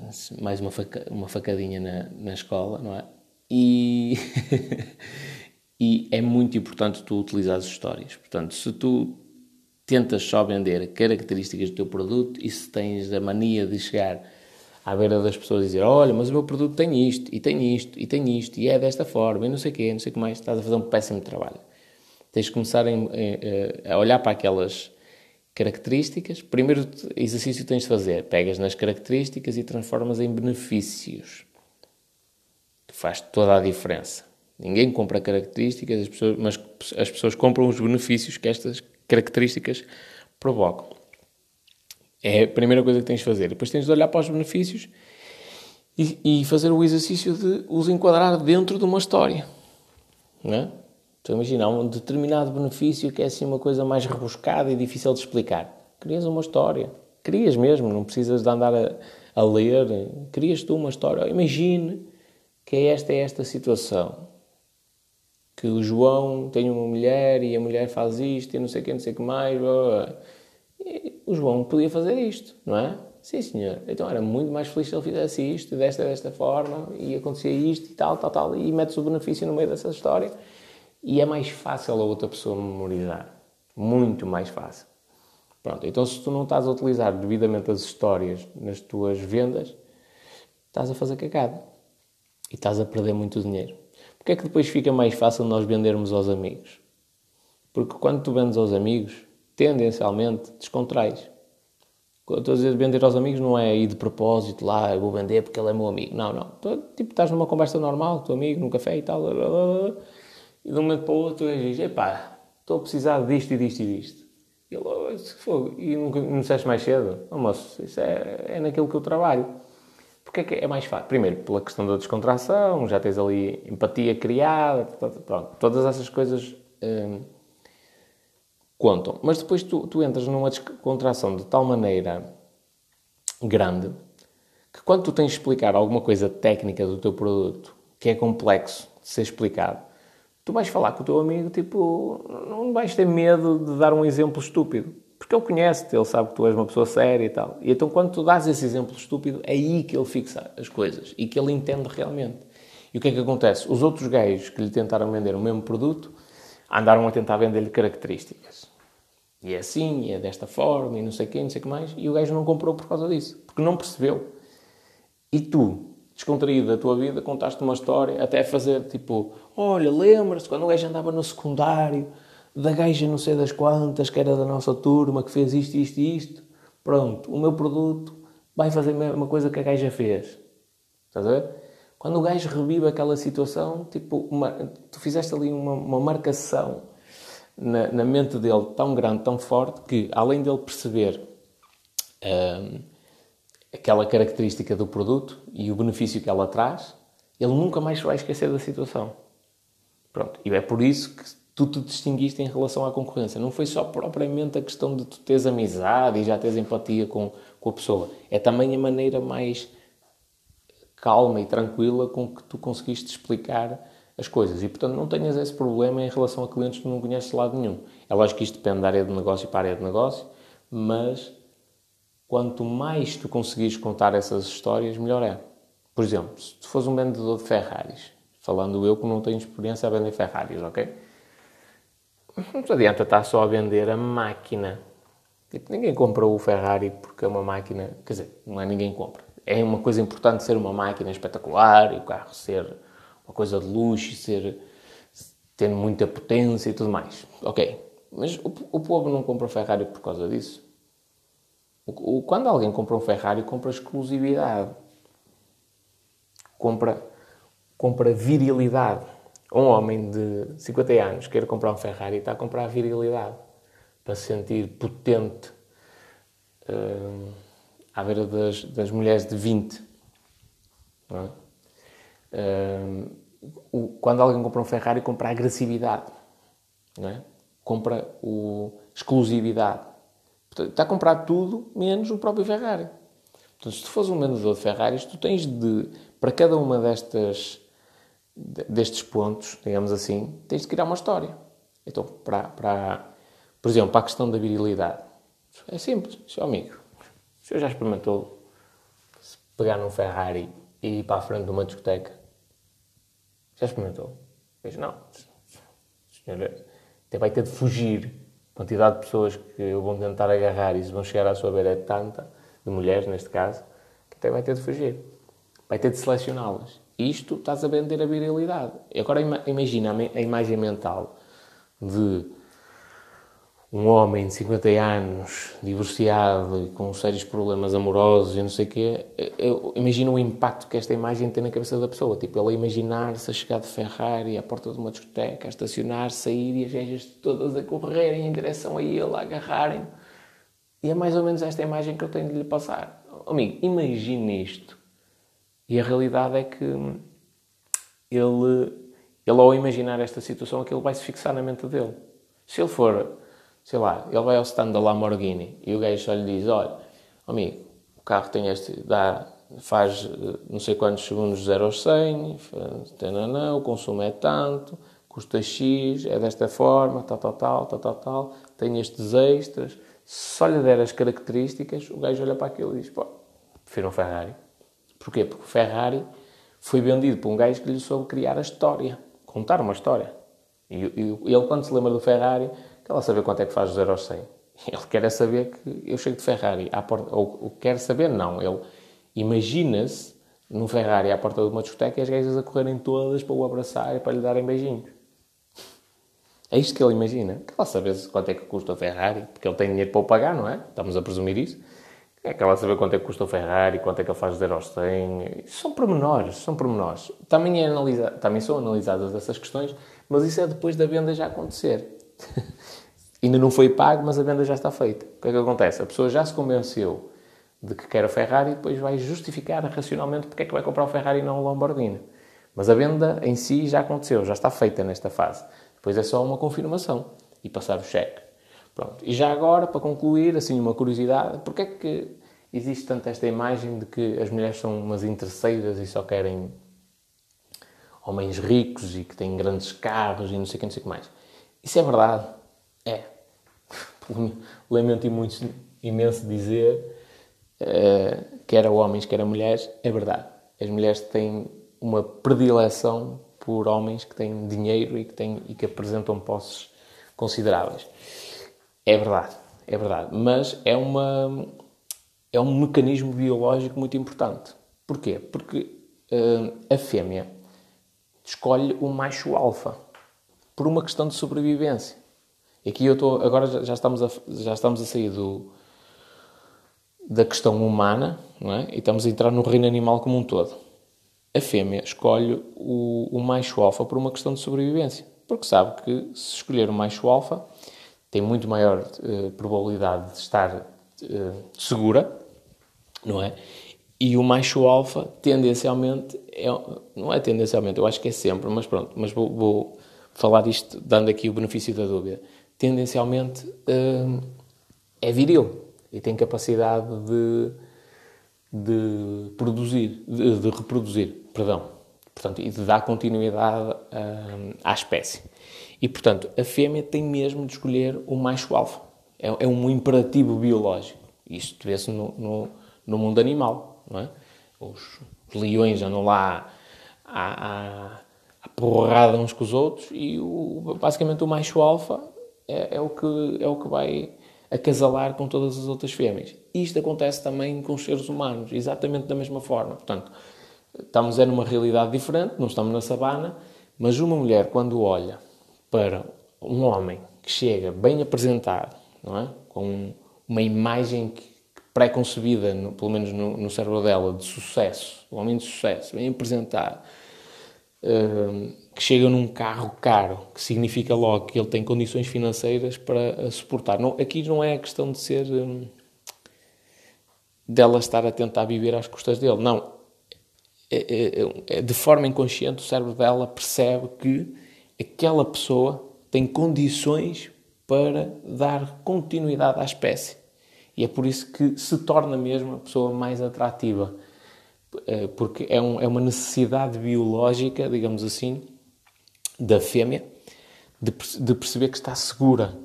mais uma, faca, uma facadinha na, na escola, não é? E [LAUGHS] E, é muito importante tu utilizar as histórias. Portanto, se tu tentas só vender características do teu produto e se tens a mania de chegar à beira das pessoas e dizer olha, mas o meu produto tem isto, e tem isto, e tem isto, e é desta forma, e não sei o quê, não sei o que mais, estás a fazer um péssimo trabalho. Tens de começar a, a olhar para aquelas características. Primeiro exercício que tens de fazer, pegas nas características e transformas em benefícios. Faz toda a diferença. Ninguém compra características, as pessoas, mas as pessoas compram os benefícios que estas características provocam. É a primeira coisa que tens de fazer. Depois tens de olhar para os benefícios e, e fazer o exercício de os enquadrar dentro de uma história. Não é? Então imagina, um determinado benefício que é assim uma coisa mais rebuscada e difícil de explicar. Crias uma história. Crias mesmo, não precisas de andar a, a ler. Crias tu uma história. Imagine que é esta é esta situação que o João tem uma mulher e a mulher faz isto e não sei o que, não sei o que mais. O João podia fazer isto, não é? Sim, senhor. Então era muito mais feliz se ele fizesse isto, desta, desta forma, e acontecia isto e tal, tal, tal, e metes o benefício no meio dessa história e é mais fácil a outra pessoa memorizar. Muito mais fácil. Pronto, então se tu não estás a utilizar devidamente as histórias nas tuas vendas, estás a fazer cagada. E estás a perder muito dinheiro. Porquê é que depois fica mais fácil nós vendermos aos amigos? Porque quando tu vendes aos amigos, tendencialmente descontrais. Estou a dizer vender aos amigos não é ir de propósito lá, eu vou vender porque ele é meu amigo. Não, não. Tu, tipo, estás numa conversa normal, teu amigo, num café e tal, blá, blá, blá, e de um momento para o outro dizes, epá, estou a precisar disto e disto e disto. E ele, oh, se for, e não, não disseste mais cedo? Oh, moço, isso é, é naquilo que eu trabalho. Porque é que é mais fácil? Primeiro, pela questão da descontração, já tens ali empatia criada, pronto, todas essas coisas hum, contam. Mas depois tu, tu entras numa descontração de tal maneira grande que quando tu tens de explicar alguma coisa técnica do teu produto que é complexo de ser explicado, tu vais falar com o teu amigo, tipo, não vais ter medo de dar um exemplo estúpido. Porque ele conhece-te, ele sabe que tu és uma pessoa séria e tal. E então, quando tu dás esse exemplo estúpido, é aí que ele fixa as coisas e que ele entende realmente. E o que é que acontece? Os outros gajos que lhe tentaram vender o mesmo produto andaram a tentar vender-lhe características. E é assim, e é desta forma, e não sei o não sei o que mais. E o gajo não comprou por causa disso, porque não percebeu. E tu, descontraído da tua vida, contaste uma história, até fazer tipo, olha, lembra-se quando o gajo andava no secundário, da gaja não sei das quantas, que era da nossa turma, que fez isto, isto e isto. Pronto, o meu produto vai fazer a mesma coisa que a gaja fez. Estás a ver? Quando o gajo revive aquela situação, tipo, uma, tu fizeste ali uma, uma marcação na, na, mente dele tão grande, tão forte, que além dele perceber hum, aquela característica do produto e o benefício que ela traz, ele nunca mais vai esquecer da situação. Pronto. E é por isso que tu te distinguiste em relação à concorrência. Não foi só propriamente a questão de tu teres amizade e já teres empatia com, com a pessoa. É também a maneira mais calma e tranquila com que tu conseguiste explicar as coisas. E, portanto, não tenhas esse problema em relação a clientes que não conheces de lado nenhum. É lógico que isto depende da área de negócio para a área de negócio, mas quanto mais tu conseguires contar essas histórias, melhor é. Por exemplo, se tu fores um vendedor de Ferraris, falando eu que não tenho experiência a vender Ferraris, ok? Não te adianta estar só a vender a máquina. Tipo, ninguém compra o Ferrari porque é uma máquina. Quer dizer, não é ninguém compra. É uma coisa importante ser uma máquina espetacular e o carro ser uma coisa de luxo e ser. ter muita potência e tudo mais. Ok. Mas o, o povo não compra Ferrari por causa disso. O, quando alguém compra um Ferrari, compra exclusividade. Compra, compra virilidade. Um homem de 50 anos quer comprar um Ferrari está a comprar virilidade. Para se sentir potente uh, à beira das, das mulheres de 20. É? O, quando alguém compra um Ferrari, compra agressividade. É? Compra o, exclusividade está a comprar tudo menos o próprio Ferrari. Portanto, se tu fores um vendedor de Ferraris, tu tens de, para cada uma destas, destes pontos, digamos assim, tens de criar uma história. Então, para, para, por exemplo, para a questão da virilidade, é simples, seu amigo. O senhor já experimentou pegar num Ferrari e ir para a frente de uma discoteca? Já experimentou? Disse, não. Senhora, até vai ter de fugir. A quantidade de pessoas que vão tentar agarrar e vão chegar à sua beira é tanta, de mulheres neste caso, que até vai ter de fugir. Vai ter de selecioná-las. Isto estás a vender a virilidade. E agora imagina a imagem mental de um homem de 50 anos, divorciado com sérios problemas amorosos e não sei o quê, eu imagino o impacto que esta imagem tem na cabeça da pessoa. Tipo, ele a imaginar-se a chegar de Ferrari à porta de uma discoteca, a estacionar, sair e as gajas todas a correrem em direção a ele, a agarrarem. E é mais ou menos esta imagem que eu tenho de lhe passar. Amigo, imagine isto. E a realidade é que ele, ele ao imaginar esta situação, aquilo vai se fixar na mente dele. Se ele for sei lá, ele vai ao stand da Lamborghini e o gajo só lhe diz: Olha, amigo, o carro tem este, dá, faz eh, não sei quantos segundos 0 aos 100, tanana, o consumo é tanto, custa X, é desta forma, tal, tal, tal, tal, tal, tal, tem estes extras. Se só lhe der as características, o gajo olha para aquilo e diz: Pô, prefiro um Ferrari. Porquê? Porque o Ferrari foi vendido por um gajo que lhe soube criar a história, contar uma história. E, e ele, quando se lembra do Ferrari, Quer lá saber quanto é que faz 0 aos 100. Ele quer é saber que eu chego de Ferrari à porta. Ou, ou quer saber, não. Ele imagina-se num Ferrari à porta de uma discoteca e as gajas a correrem todas para o abraçar e para lhe darem beijinhos. É isto que ele imagina. Quer lá saber quanto é que custa o Ferrari, porque ele tem dinheiro para o pagar, não é? Estamos a presumir isso. Quer lá saber quanto é que custa o Ferrari, quanto é que ele faz 0 aos 100. São pormenores, são pormenores. Também, é analisa... Também são analisadas essas questões, mas isso é depois da venda já acontecer. [LAUGHS] Ainda não foi pago, mas a venda já está feita. O que é que acontece? A pessoa já se convenceu de que quer a Ferrari e depois vai justificar racionalmente porque é que vai comprar o Ferrari e não o Lamborghini. Mas a venda em si já aconteceu, já está feita nesta fase. Depois é só uma confirmação e passar o cheque. Pronto. E já agora, para concluir, assim, uma curiosidade, porque é que existe tanto esta imagem de que as mulheres são umas interesseiras e só querem homens ricos e que têm grandes carros e não sei o que, não sei o que mais. Isso é verdade? É. Lamento muito, imenso dizer, uh, quer a homens, quer a mulheres, é verdade. As mulheres têm uma predileção por homens que têm dinheiro e que, têm, e que apresentam posses consideráveis. É verdade, é verdade. Mas é, uma, é um mecanismo biológico muito importante. Porquê? Porque uh, a fêmea escolhe o macho alfa por uma questão de sobrevivência. Aqui eu estou, agora já estamos a, já estamos a sair do, da questão humana é? e estamos a entrar no reino animal como um todo. A fêmea escolhe o, o macho alfa por uma questão de sobrevivência, porque sabe que se escolher o macho alfa tem muito maior uh, probabilidade de estar uh, segura, não é? E o macho alfa, tendencialmente, é, não é tendencialmente, eu acho que é sempre, mas pronto, mas vou, vou falar isto dando aqui o benefício da dúvida. Tendencialmente hum, é viril e tem capacidade de, de produzir, de, de, reproduzir, perdão, portanto, e de dar continuidade hum, à espécie. E, portanto, a fêmea tem mesmo de escolher o macho alfa. É, é um imperativo biológico. Isto vê-se no, no, no, mundo animal, não é? Os, leões andam lá a porrada uns com os outros e o, basicamente o macho alfa é, é, o que, é o que vai acasalar com todas as outras fêmeas. Isto acontece também com os seres humanos, exatamente da mesma forma. Portanto, estamos é numa realidade diferente, não estamos na sabana, mas uma mulher quando olha para um homem que chega bem apresentado, não é? com uma imagem pré-concebida, pelo menos no, no cérebro dela, de sucesso, um homem de sucesso, bem apresentado, que chega num carro caro, que significa logo que ele tem condições financeiras para suportar. Não, aqui não é a questão de ser. Dela estar a tentar viver às custas dele. Não. É, é, é, de forma inconsciente, o cérebro dela percebe que aquela pessoa tem condições para dar continuidade à espécie. E é por isso que se torna mesmo a pessoa mais atrativa. Eh, porque é, um, é uma necessidade biológica, digamos assim, da fêmea de, de, perceber que está segura,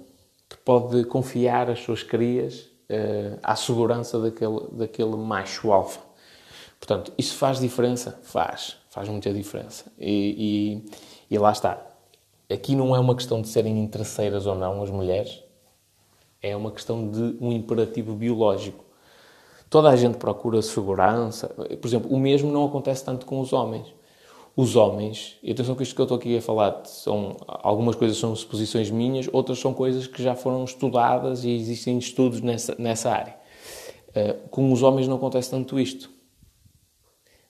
que pode confiar as suas crias uh, à segurança daquele, daquele macho alfa. Portanto, isso faz diferença? Faz. Faz muita diferença. E, e, e lá está. Aqui não é uma questão de serem interesseiras ou não as mulheres, é uma questão de um imperativo biológico. Toda a gente procura segurança. Por exemplo, o mesmo não acontece tanto com os homens. Os homens, e atenção que isto que eu estou aqui a falar, são, algumas coisas são suposições minhas, outras são coisas que já foram estudadas e existem estudos nessa, nessa área. Uh, com os homens não acontece tanto isto.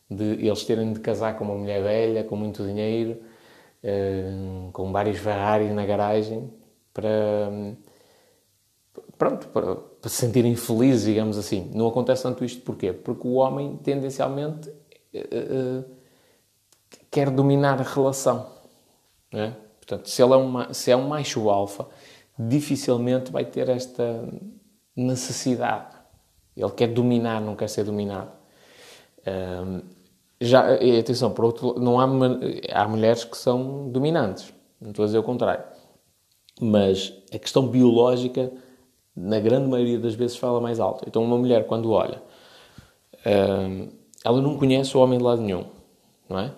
De eles terem de casar com uma mulher velha, com muito dinheiro, uh, com vários Ferraris na garagem, para pronto, para, se sentirem felizes, digamos assim. Não acontece tanto isto porquê? Porque o homem tendencialmente uh, quer dominar a relação. É? Portanto, se, ele é uma, se é um macho alfa, dificilmente vai ter esta necessidade. Ele quer dominar, não quer ser dominado. Um, já, atenção, por outro não há, há mulheres que são dominantes, não estou a dizer o contrário. Mas a questão biológica na grande maioria das vezes fala mais alto. Então, uma mulher, quando olha, hum, ela não conhece o homem de lado nenhum, não é?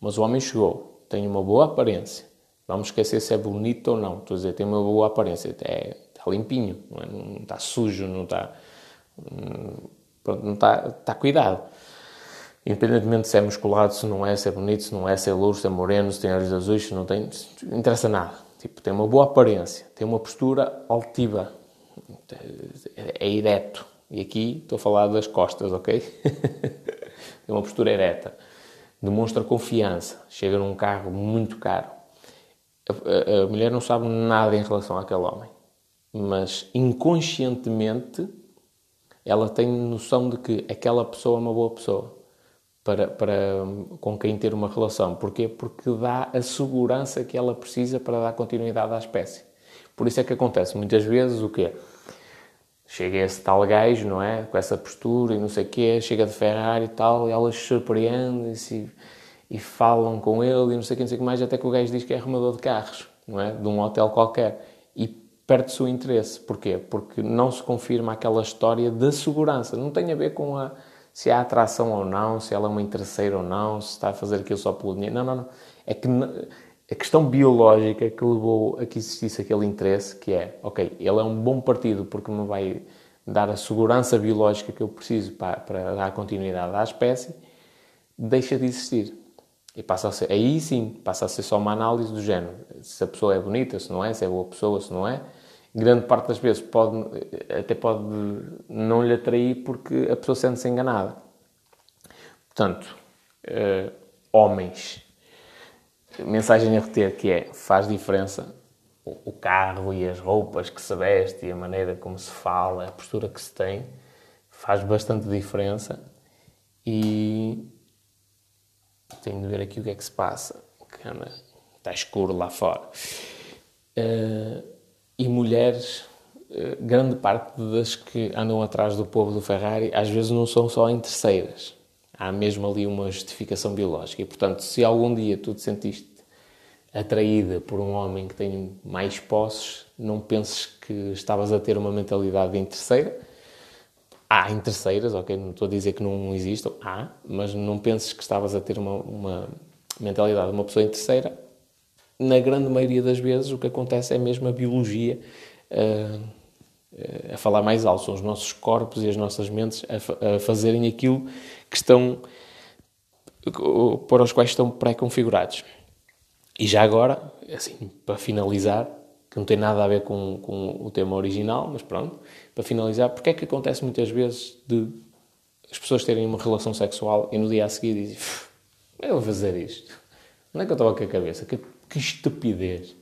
Mas o homem chegou, tem uma boa aparência. Vamos esquecer se é bonito ou não. Estou a dizer, tem uma boa aparência. É, está limpinho, não, é? não está sujo, não está. Hum, pronto, não está, está cuidado. Independentemente se é musculado, se não é, se é bonito, se não é, se é louro, se é moreno, se tem olhos azuis, se não tem. Não interessa nada. Tipo, tem uma boa aparência, tem uma postura altiva, é ereto. E aqui estou a falar das costas, ok? Tem [LAUGHS] uma postura ereta. Demonstra confiança. Chega num carro muito caro. A, a, a, mulher não sabe nada em relação àquele homem. Mas inconscientemente ela tem noção de que aquela pessoa é uma boa pessoa para, para com quem ter uma relação. Porquê? Porque dá a segurança que ela precisa para dar continuidade à espécie. Por isso é que acontece muitas vezes o quê? Chega esse tal gajo, não é? Com essa postura e não sei o quê, chega de Ferrari e tal, e elas surpreendem-se e, e, falam com ele e não sei o que, não sei o que mais, até que o gajo diz que é arrumador de carros, não é? De um hotel qualquer. E perde-se o interesse. Porquê? Porque não se confirma aquela história da segurança. Não tem a ver com a, se há atração ou não, se ela é uma interesseira ou não, se está a fazer aquilo só pelo dinheiro. Não, não, não. É que a questão biológica que levou a que existisse aquele interesse, que é, ok, ele é um bom partido porque me vai dar a segurança biológica que eu preciso para, para dar continuidade à espécie, deixa de existir. E passa a ser, aí sim, passa a ser só uma análise do género. Se a pessoa é bonita, se não é, se é boa pessoa, se não é. Grande parte das vezes pode, até pode não lhe atrair porque a pessoa sente-se enganada. Portanto, uh, homens mensagem a reter que é, faz diferença o carro e as roupas que se veste e a maneira como se fala, a postura que se tem, faz bastante diferença e tenho de ver aqui o que é que se passa. Está escuro lá fora. Uh, e mulheres, uh, grande parte das que andam atrás do povo do Ferrari, às vezes não são só em terceiras há mesmo ali uma justificação biológica. E, portanto, se algum dia tu te sentiste atraída por um homem que tem mais posses, não penses que estavas a ter uma mentalidade em terceira. Há em terceiras, ok? Não estou a dizer que não existam, há, mas não penses que estavas a ter uma, uma mentalidade de uma pessoa em terceira. Na grande maioria das vezes, o que acontece é mesmo a biologia. Uh, a falar mais alto. São os nossos corpos e as nossas mentes a, a fazerem aquilo que estão, para os quais estão pré-configurados. E já agora, assim, para finalizar, que não tem nada a ver com, com o tema original, mas pronto, para finalizar, porque é que acontece muitas vezes de as pessoas terem uma relação sexual e no dia a seguir dizem eu vou fazer isto? Onde é que eu estava com a cabeça? Que, que estupidez!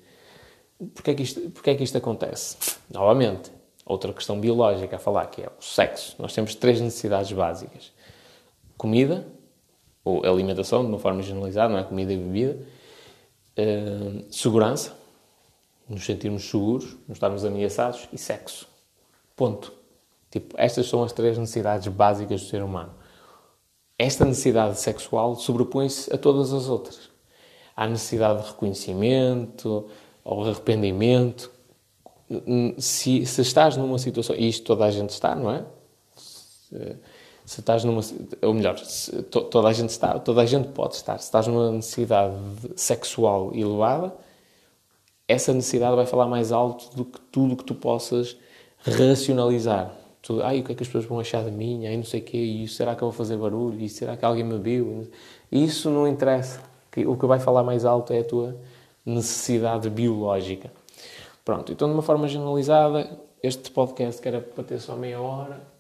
Porquê é que, isto, porquê é que isto acontece? Novamente, outra questão biológica a falar, que é o sexo. Nós temos três necessidades básicas. Comida, ou alimentação, de uma forma generalizada, não é? Comida e bebida. Uh, segurança, nos sentirmos seguros, não estarmos ameaçados. E sexo. Ponto. Tipo, estas são as três necessidades básicas do ser humano. Esta necessidade sexual sobrepõe-se a todas as outras. Há necessidade de reconhecimento, ou arrependimento, se, se estás numa situação, e isto toda a gente está, não é? Se, se estás numa. Ou melhor, se, to, toda, a gente está, toda a gente pode estar. Se estás numa necessidade sexual elevada, essa necessidade vai falar mais alto do que tudo que tu possas racionalizar. Tu, ai, o que é que as pessoas vão achar de mim? Ai, não sei o quê. E será que eu vou fazer barulho? E será que alguém me viu? Isso não interessa. O que vai falar mais alto é a tua necessidade biológica. Pronto, então de uma forma generalizada, este podcast que era para ter só meia hora,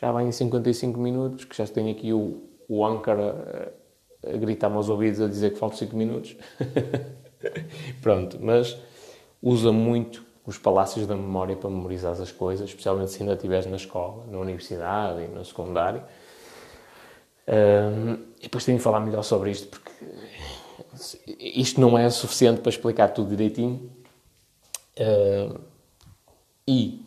já vai em 55 minutos, que já tenho aqui o, o Anchor a, a gritar-me aos ouvidos a dizer que faltam 5 minutos. [LAUGHS] Pronto, mas usa muito os palácios da memória para memorizar as coisas, especialmente se ainda estiveres na escola, na universidade e no secundário. Um, e depois tenho de falar melhor sobre isto, porque isto não é suficiente para explicar tudo direitinho. Uh, e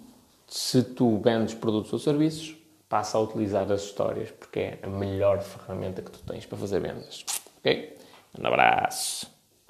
se tu vendes produtos ou serviços, passa a utilizar as histórias, porque é a melhor ferramenta que tu tens para fazer vendas. Ok? Um abraço.